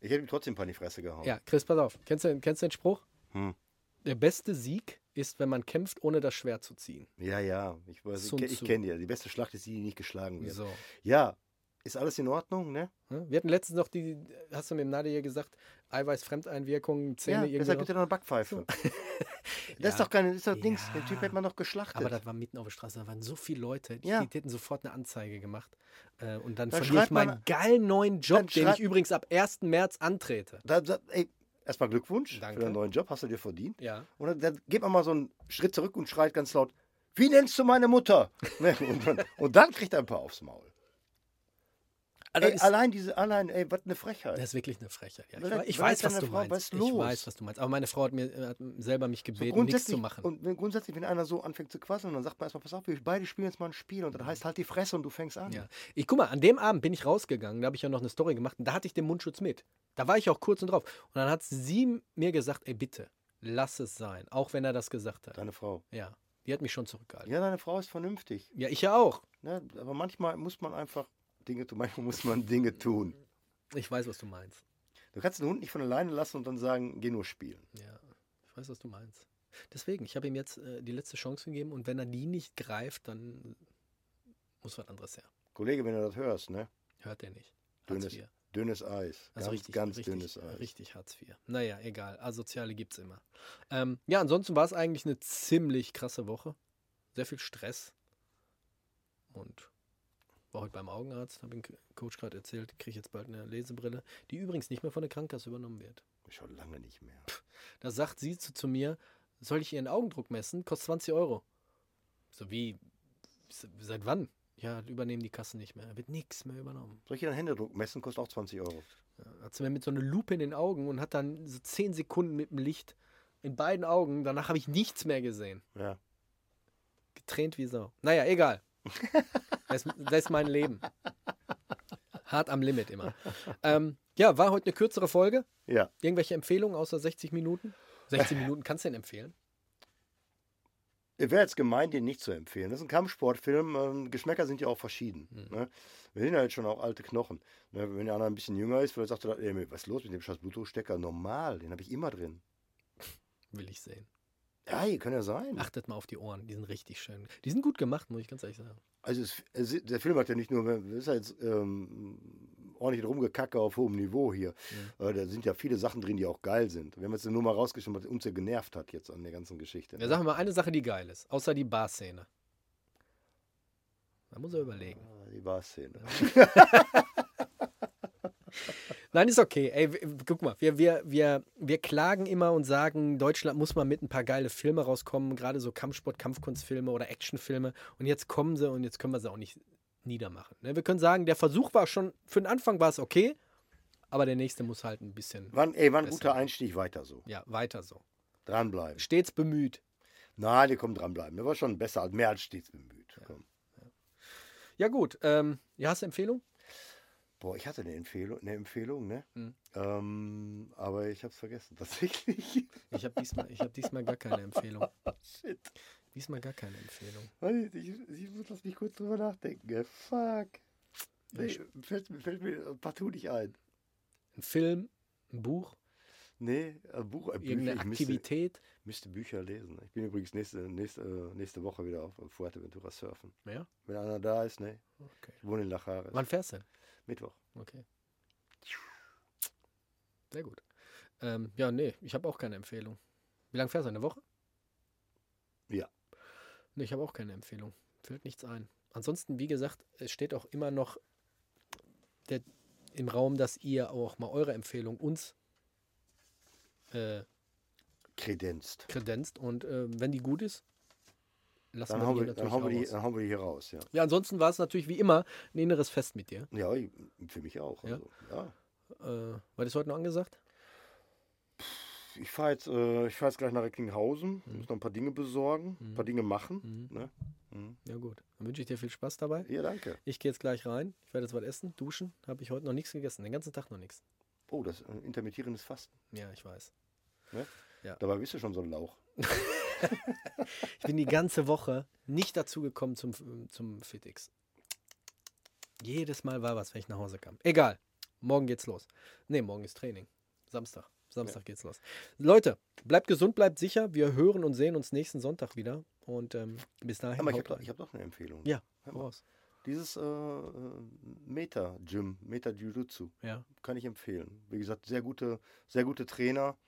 Ich hätte ihm trotzdem ein paar in die Fresse gehauen. Ja, Chris, pass auf. Kennst du, kennst du den Spruch? Hm. Der beste Sieg ist, wenn man kämpft, ohne das Schwert zu ziehen. Ja, ja. Ich, weiß, ich, ich kenne die. Die beste Schlacht ist die, die nicht geschlagen wird. So. Ja, ist alles in Ordnung, ne? Wir hatten letztens noch die, hast du mit dem Nadia gesagt, Eiweiß-Fremdeinwirkung, Zähne ja, irgendwie. deshalb er noch eine Backpfeife. Das ist doch keine, das ist doch Dings. Den Typ hätte man noch geschlachtet. Aber das war mitten auf der Straße, da waren so viele Leute, die, die hätten sofort eine Anzeige gemacht. Äh, und dann, Dann verliere ich meinen geilen neuen Job, den ich übrigens ab 1. März antrete. da, da, ey, erstmal Glückwunsch Danke. für deinen neuen Job, hast du dir verdient. Ja. Und dann, dann geht man mal so einen Schritt zurück und schreit ganz laut, wie nennst du meine Mutter? ne? und, dann, und dann kriegt er ein paar aufs Maul. Also ey, allein diese, allein, ey, was eine Frechheit. das ist wirklich eine Frechheit. Ja. Ich, Weil- wei- ich weiß, was du Frau- meinst. was Ich los? weiß, was du meinst. Aber meine Frau hat mir hat selber mich So gebeten, nichts grundsätzlich, zu machen. Und wenn, grundsätzlich, wenn einer so anfängt zu quasseln, dann sagt man erstmal, pass auf, wir beide spielen jetzt mal ein Spiel. Und das heißt halt die Fresse und du fängst an. Ja. Ich guck mal, an dem Abend bin ich rausgegangen, da habe ich ja noch eine Story gemacht und da hatte ich den Mundschutz mit. Da war ich auch kurz und drauf. Und dann hat sie mir gesagt, ey bitte, lass es sein, auch wenn er das gesagt hat. Deine Frau. Ja, die hat mich schon zurückgehalten. Ja, deine Frau ist vernünftig. Ja, ich ja auch. Ne? Aber manchmal muss man einfach Dinge tun. Manchmal muss man Dinge tun. Ich weiß, was du meinst. Du kannst den Hund nicht von alleine lassen und dann sagen, geh nur spielen. Ja, ich weiß, was du meinst. Deswegen, ich habe ihm jetzt äh, die letzte Chance gegeben und wenn er die nicht greift, dann muss was anderes her. Kollege, wenn du das hörst, ne? Hört er nicht. Hartz Dünnes, IV. dünnes Eis. Also ganz, richtig, ganz richtig, dünnes Eis. richtig Hartz IV. Naja, egal. Asoziale gibt es immer. Ähm, ja, ansonsten war es eigentlich eine ziemlich krasse Woche. Sehr viel Stress. Und war heute beim Augenarzt, habe dem Coach gerade erzählt, kriege jetzt bald eine Lesebrille, die übrigens nicht mehr von der Krankenkasse übernommen wird. Schon lange nicht mehr. Da sagt sie zu, zu mir, soll ich ihren Augendruck messen? Kostet 20 Euro. So wie, seit wann? Ja, übernehmen die Kassen nicht mehr. Da wird nichts mehr übernommen. Soll ich einen Händedruck messen? Kostet auch 20 Euro. Ja, hat sie mir mit so einer Lupe in den Augen und hat dann so 10 Sekunden mit dem Licht in beiden Augen. Danach habe ich nichts mehr gesehen. Ja. Getränt wie Sau. Naja, egal. Das ist, das ist mein Leben. Hart am Limit immer. Ähm, ja, war heute eine kürzere Folge. Ja. Irgendwelche Empfehlungen außer 60 Minuten? 60 Minuten kannst du denn empfehlen? Wäre jetzt gemein, den nicht zu empfehlen. Das ist ein Kampfsportfilm. Ähm, Geschmäcker sind ja auch verschieden. Mhm. Ne? Wir sind ja jetzt schon auch alte Knochen. Ne? Wenn der andere ein bisschen jünger ist, vielleicht sagt er, ey, was ist los mit dem scheiß Bluetooth-Stecker? Normal, den habe ich immer drin. Will ich sehen. Ja, kann ja sein. Achtet mal auf die Ohren, die sind richtig schön. Die sind gut gemacht, muss ich ganz ehrlich sagen. Also es, es, der Film hat ja nicht nur, das ist ja jetzt ähm, ordentlich rumgekacke auf hohem Niveau hier. Äh, da sind ja viele Sachen drin, die auch geil sind. Wir haben jetzt nur mal rausgeschrieben, was uns ja genervt hat jetzt an der ganzen Geschichte. Ja, ne? sag mal eine Sache, die geil ist, außer die Bar-Szene. Da muss er überlegen. Ah, Die Bar-Szene. Nein, ist okay. Ey, guck mal, wir, wir, wir, wir klagen immer und sagen, Deutschland muss mal mit ein paar geile Filme rauskommen, gerade so Kampfsport, Kampfkunstfilme oder Actionfilme. Und jetzt kommen sie und jetzt können wir sie auch nicht niedermachen. Ne? Wir können sagen, der Versuch war schon, für den Anfang war es okay, aber der nächste muss halt ein bisschen, War, ein- ey, war ein guter Einstieg, weiter so. ja, weiter so. Dranbleiben. Stets bemüht. Nein, die kommen dranbleiben. Der war schon besser, als mehr als stets bemüht. Komm. Ja, gut. Ähm, ja, hast du Empfehlung? Boah, ich hatte eine Empfehlung, eine Empfehlung ne? Hm. Ähm, aber ich habe es vergessen, tatsächlich. Ich habe diesmal, ich hab diesmal gar keine Empfehlung. Shit. Diesmal gar keine Empfehlung. Warte, Ich, ich muss lass mich kurz drüber nachdenken. Fuck. Nee, fällt, mir- fällt mir partout nicht ein. Ein Film, ein Buch, Nee, äh, Buch, Bücher. Irgendeine Ich müsste, Aktivität? müsste Bücher lesen. Ich bin übrigens nächste, nächste, nächste Woche wieder auf Fuerteventura surfen. Ja. Wenn einer da ist, ne? Okay. Ich wohne in Lachares. Wann fährst du denn? Mittwoch. Okay. Sehr gut. Ähm, ja, nee, ich habe auch keine Empfehlung. Wie lange fährst du? Eine Woche? Ja. Nee, ich habe auch keine Empfehlung. Fällt nichts ein. Ansonsten, wie gesagt, es steht auch immer noch der, im Raum, dass ihr auch mal eure Empfehlung uns äh, Kredenzt. kredenzt. Und äh, wenn die gut ist, lassen Dann wir die wir, natürlich dann, hauen wir die, dann hauen wir die hier raus, ja. Ja, ansonsten war es natürlich wie immer ein inneres Fest mit dir. Ja, für mich auch. Ja? Also, ja. Äh, war das heute noch angesagt? Ich fahre jetzt, äh, ich fahr jetzt gleich nach Recklinghausen, Mhm. muss noch ein paar Dinge besorgen, ein paar Dinge machen. Ne? Mhm. Ja, gut. Dann wünsche ich dir viel Spaß dabei. Ja, danke. Ich gehe jetzt gleich rein. Ich werde jetzt was essen, duschen. Habe ich heute noch nichts gegessen. Den ganzen Tag noch nichts. Oh, das äh, intermittierendes Fasten. Ja, ich weiß. Ne? Ja. Dabei bist du schon so ein Lauch. Ich bin die ganze Woche nicht dazu gekommen zum, zum Fitix. Jedes Mal war was, wenn ich nach Hause kam. Egal. Morgen geht's los. Ne, morgen ist Training. Samstag. Samstag geht's los. Leute, bleibt gesund, bleibt sicher. Wir hören und sehen uns nächsten Sonntag wieder. Und ähm, bis dahin. Aber ich habe hab doch eine Empfehlung. ja, raus. Dieses äh, äh, Meta-Gym, Meta-Jiu-Jitsu, Ja. kann ich empfehlen. Wie gesagt, sehr gute, sehr gute Trainer.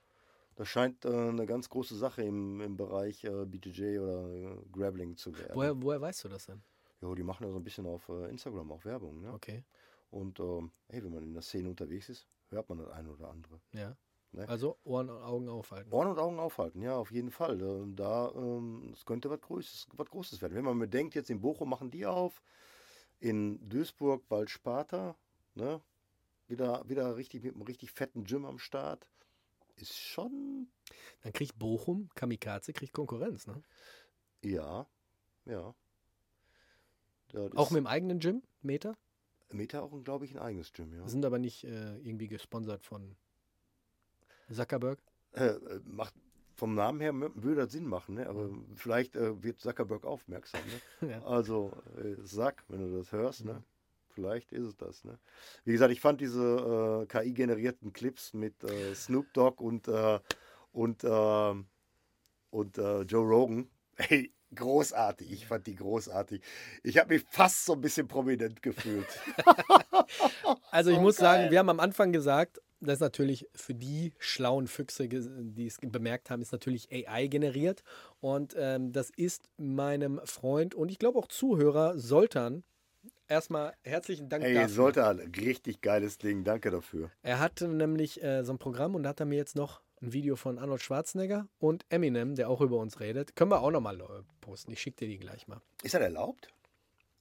Das scheint äh, eine ganz große Sache im, im Bereich äh, BJJ oder äh, Grappling zu werden. Woher, woher weißt du das denn? Jo, die machen ja so ein bisschen auf äh, Instagram auch Werbung. Ne? Okay. Und ähm, hey, wenn man in der Szene unterwegs ist, hört man das eine oder andere. Ja. Ne? Also Ohren und Augen aufhalten. Ohren und Augen aufhalten, ja, auf jeden Fall. Da, da ähm, es könnte was Großes, was Großes werden. Wenn man bedenkt, jetzt in Bochum machen die auf, in Duisburg bald Sparta, ne? Wieder, wieder richtig mit einem richtig fetten Gym am Start. Ist schon, Dann kriegt Bochum, Kamikaze, kriegt Konkurrenz, ne? ja, ja. Auch mit dem eigenen Gym, Meter? Meta auch, glaube ich, ein eigenes Gym, ja. Sind aber nicht äh, irgendwie gesponsert von Zuckerberg. Äh, äh, macht vom Namen her würde das Sinn machen, ne? aber vielleicht äh, wird Zuckerberg aufmerksam. Ne? Ja. Also, äh, sag, wenn du das hörst, ne? Vielleicht ist es das. Ne? Wie gesagt, ich fand diese äh, KI-generierten Clips mit äh, Snoop Dogg und, äh, und, äh, und äh, Joe Rogan, hey, großartig. Ich fand die großartig. Ich habe mich fast so ein bisschen prominent gefühlt. Also ich Oh, muss geil. sagen, wir haben am Anfang gesagt, das ist natürlich für die schlauen Füchse, die es bemerkt haben, ist natürlich AI generiert. Und ähm, das ist meinem Freund und ich glaube auch Zuhörer Soltan. Erstmal herzlichen Dank Ey, dafür. Soltan, richtig geiles Ding. Danke dafür. Er hatte nämlich äh, so ein Programm und da hat er mir jetzt noch ein Video von Arnold Schwarzenegger und Eminem, der auch über uns redet. Können wir auch nochmal äh, posten. Ich schicke dir die gleich mal. Ist das erlaubt?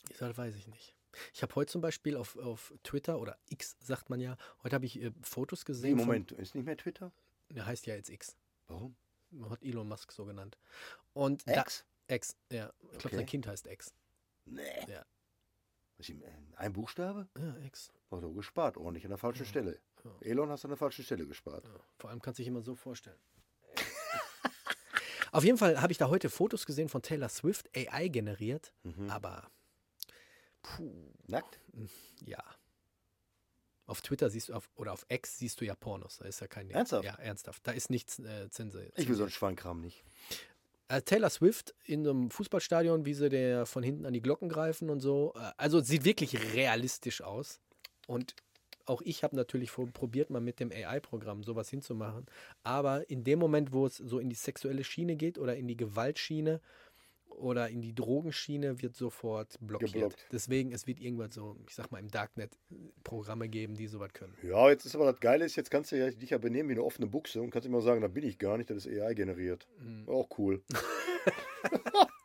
Ich sag, weiß ich nicht. Ich habe heute zum Beispiel auf, auf Twitter oder X, sagt man ja, heute habe ich äh, Fotos Nee, gesehen. Moment, ist nicht mehr Twitter? Von, der heißt ja jetzt X. Warum? Hat Elon Musk so genannt. Und X? Da, X, ja. Ich glaube, Okay. sein Kind heißt X. Nee. Ja. Im- Ein Buchstabe? Ja, X. Oh, so gespart, ordentlich an der falschen Stelle. Elon hast du an der falschen Stelle gespart. Ja. Vor allem kannst du dich immer so vorstellen. Auf jeden Fall habe ich da heute Fotos gesehen von Taylor Swift, AI generiert. Mhm. Aber, puh, Nackt? ja. Auf Twitter siehst du, auf, oder auf X siehst du ja Pornos. Da ist ja kein. Ernsthaft? Ja, ernsthaft. Da ist nichts äh, zensiert. Ich will so einen Schweinkram nicht. Äh, Taylor Swift in einem Fußballstadion, wie sie der von hinten an die Glocken greifen und so. Äh, Also sieht wirklich realistisch aus. Und auch ich habe natürlich probiert, mal mit dem AI-Programm sowas hinzumachen. Aber in dem Moment, wo es so in die sexuelle Schiene geht oder in die Gewaltschiene oder in die Drogenschiene, wird sofort blockiert. Geblockt. Deswegen, es wird irgendwas so, ich sag mal, im Darknet äh, Programme geben, die sowas können. Ja, jetzt ist aber das Geile ist, jetzt kannst du ja dich ja benehmen wie eine offene Buchse und kannst immer sagen, da bin ich gar nicht, das ist AI generiert. Mhm. Auch cool.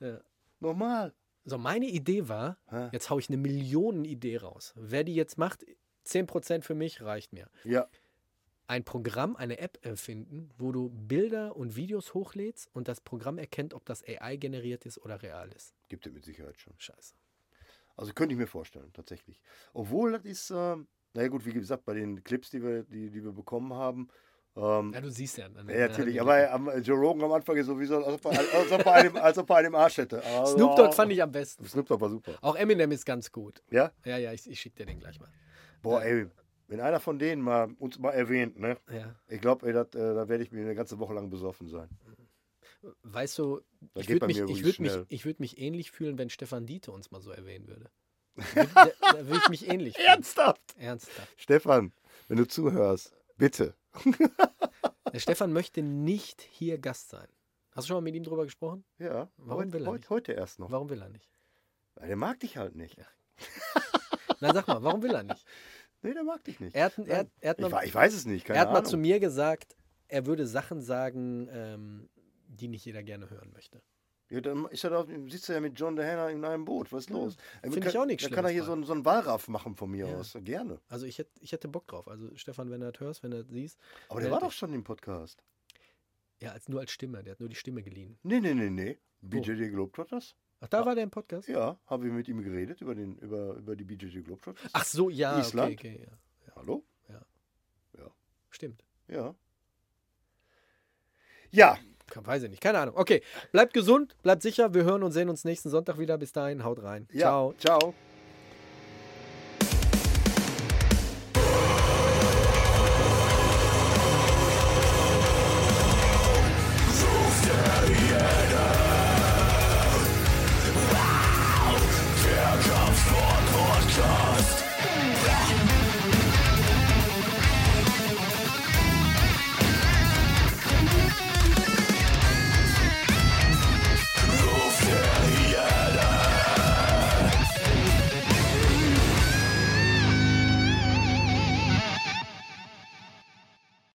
Ja. Normal. So, meine Idee war, Hä? jetzt haue ich eine Millionen-Idee raus. Wer die jetzt macht, 10% für mich reicht mir. Ja. Ein Programm, eine App erfinden, wo du Bilder und Videos hochlädst und das Programm erkennt, ob das AI generiert ist oder real ist. Gibt es mit Sicherheit schon. Scheiße. Also könnte ich mir vorstellen, tatsächlich. Obwohl das ist, ähm, naja gut, wie gesagt, bei den Clips, die wir, die, die wir bekommen haben, ähm, Ja, du siehst ja. ne, ja, natürlich, aber am, Joe Rogan am Anfang ist sowieso, als ob er, als ob er, einem, als ob er einem Arsch hätte. Also, Snoop Dogg fand ich am besten. Snoop Dogg war super. Auch Eminem ist ganz gut. Ja? Ja, ja, ich, ich schicke dir den gleich mal. Boah, ey, Wenn einer von denen mal uns mal erwähnt, ne? Ja. Ich glaube, äh, da werde ich mir eine ganze Woche lang besoffen sein. Weißt du, Das ich würde mich, ich würd mich, ich würd mich ähnlich fühlen, wenn Stefan Diete uns mal so erwähnen würde. Da Da, würde ich mich ähnlich fühlen. Ernsthaft? Ernsthaft. Stefan, wenn du zuhörst, bitte. Der Stefan möchte nicht hier Gast sein. Hast du schon mal mit ihm drüber gesprochen? Ja, Warum heute, will er heute, nicht? heute erst noch. Warum will er nicht? Weil der mag dich halt nicht. Nein, sag mal, warum will er nicht? Nee, der mag dich nicht. Er hat, er, er hat, ich, mal, ich weiß es nicht, keine er hat mal Ahnung. zu mir gesagt, er würde Sachen sagen, ähm, die nicht jeder gerne hören möchte. Ja, dann ist er da, sitzt er ja mit John Dehanna in einem Boot. Was ist los? Er Find kann- ich auch nichts Dann kann er hier so, einen- so einen Wallraff machen von mir Ja. aus. Gerne. Also ich hätte, ich hätte Bock drauf. Also Stefan, wenn du das hörst, wenn du das siehst. Aber der Meld war doch schon im Podcast. Ja, als, nur als Stimme. Der hat nur die Stimme geliehen. Nee, nee, nee, nee. BJJ Globetrotters? Ach, da war der im Podcast? Ja, habe ich mit ihm geredet über, den, über, über die BJJ Globetrotters. Ach so, ja. Island? Okay, okay, ja. Hallo? Stimmt. Ja. Ja, Kann, weiß ich nicht. Keine Ahnung. Okay, bleibt gesund, bleibt sicher. Wir hören und sehen uns nächsten Sonntag wieder. Bis dahin, haut rein. ja. Ciao. Ciao.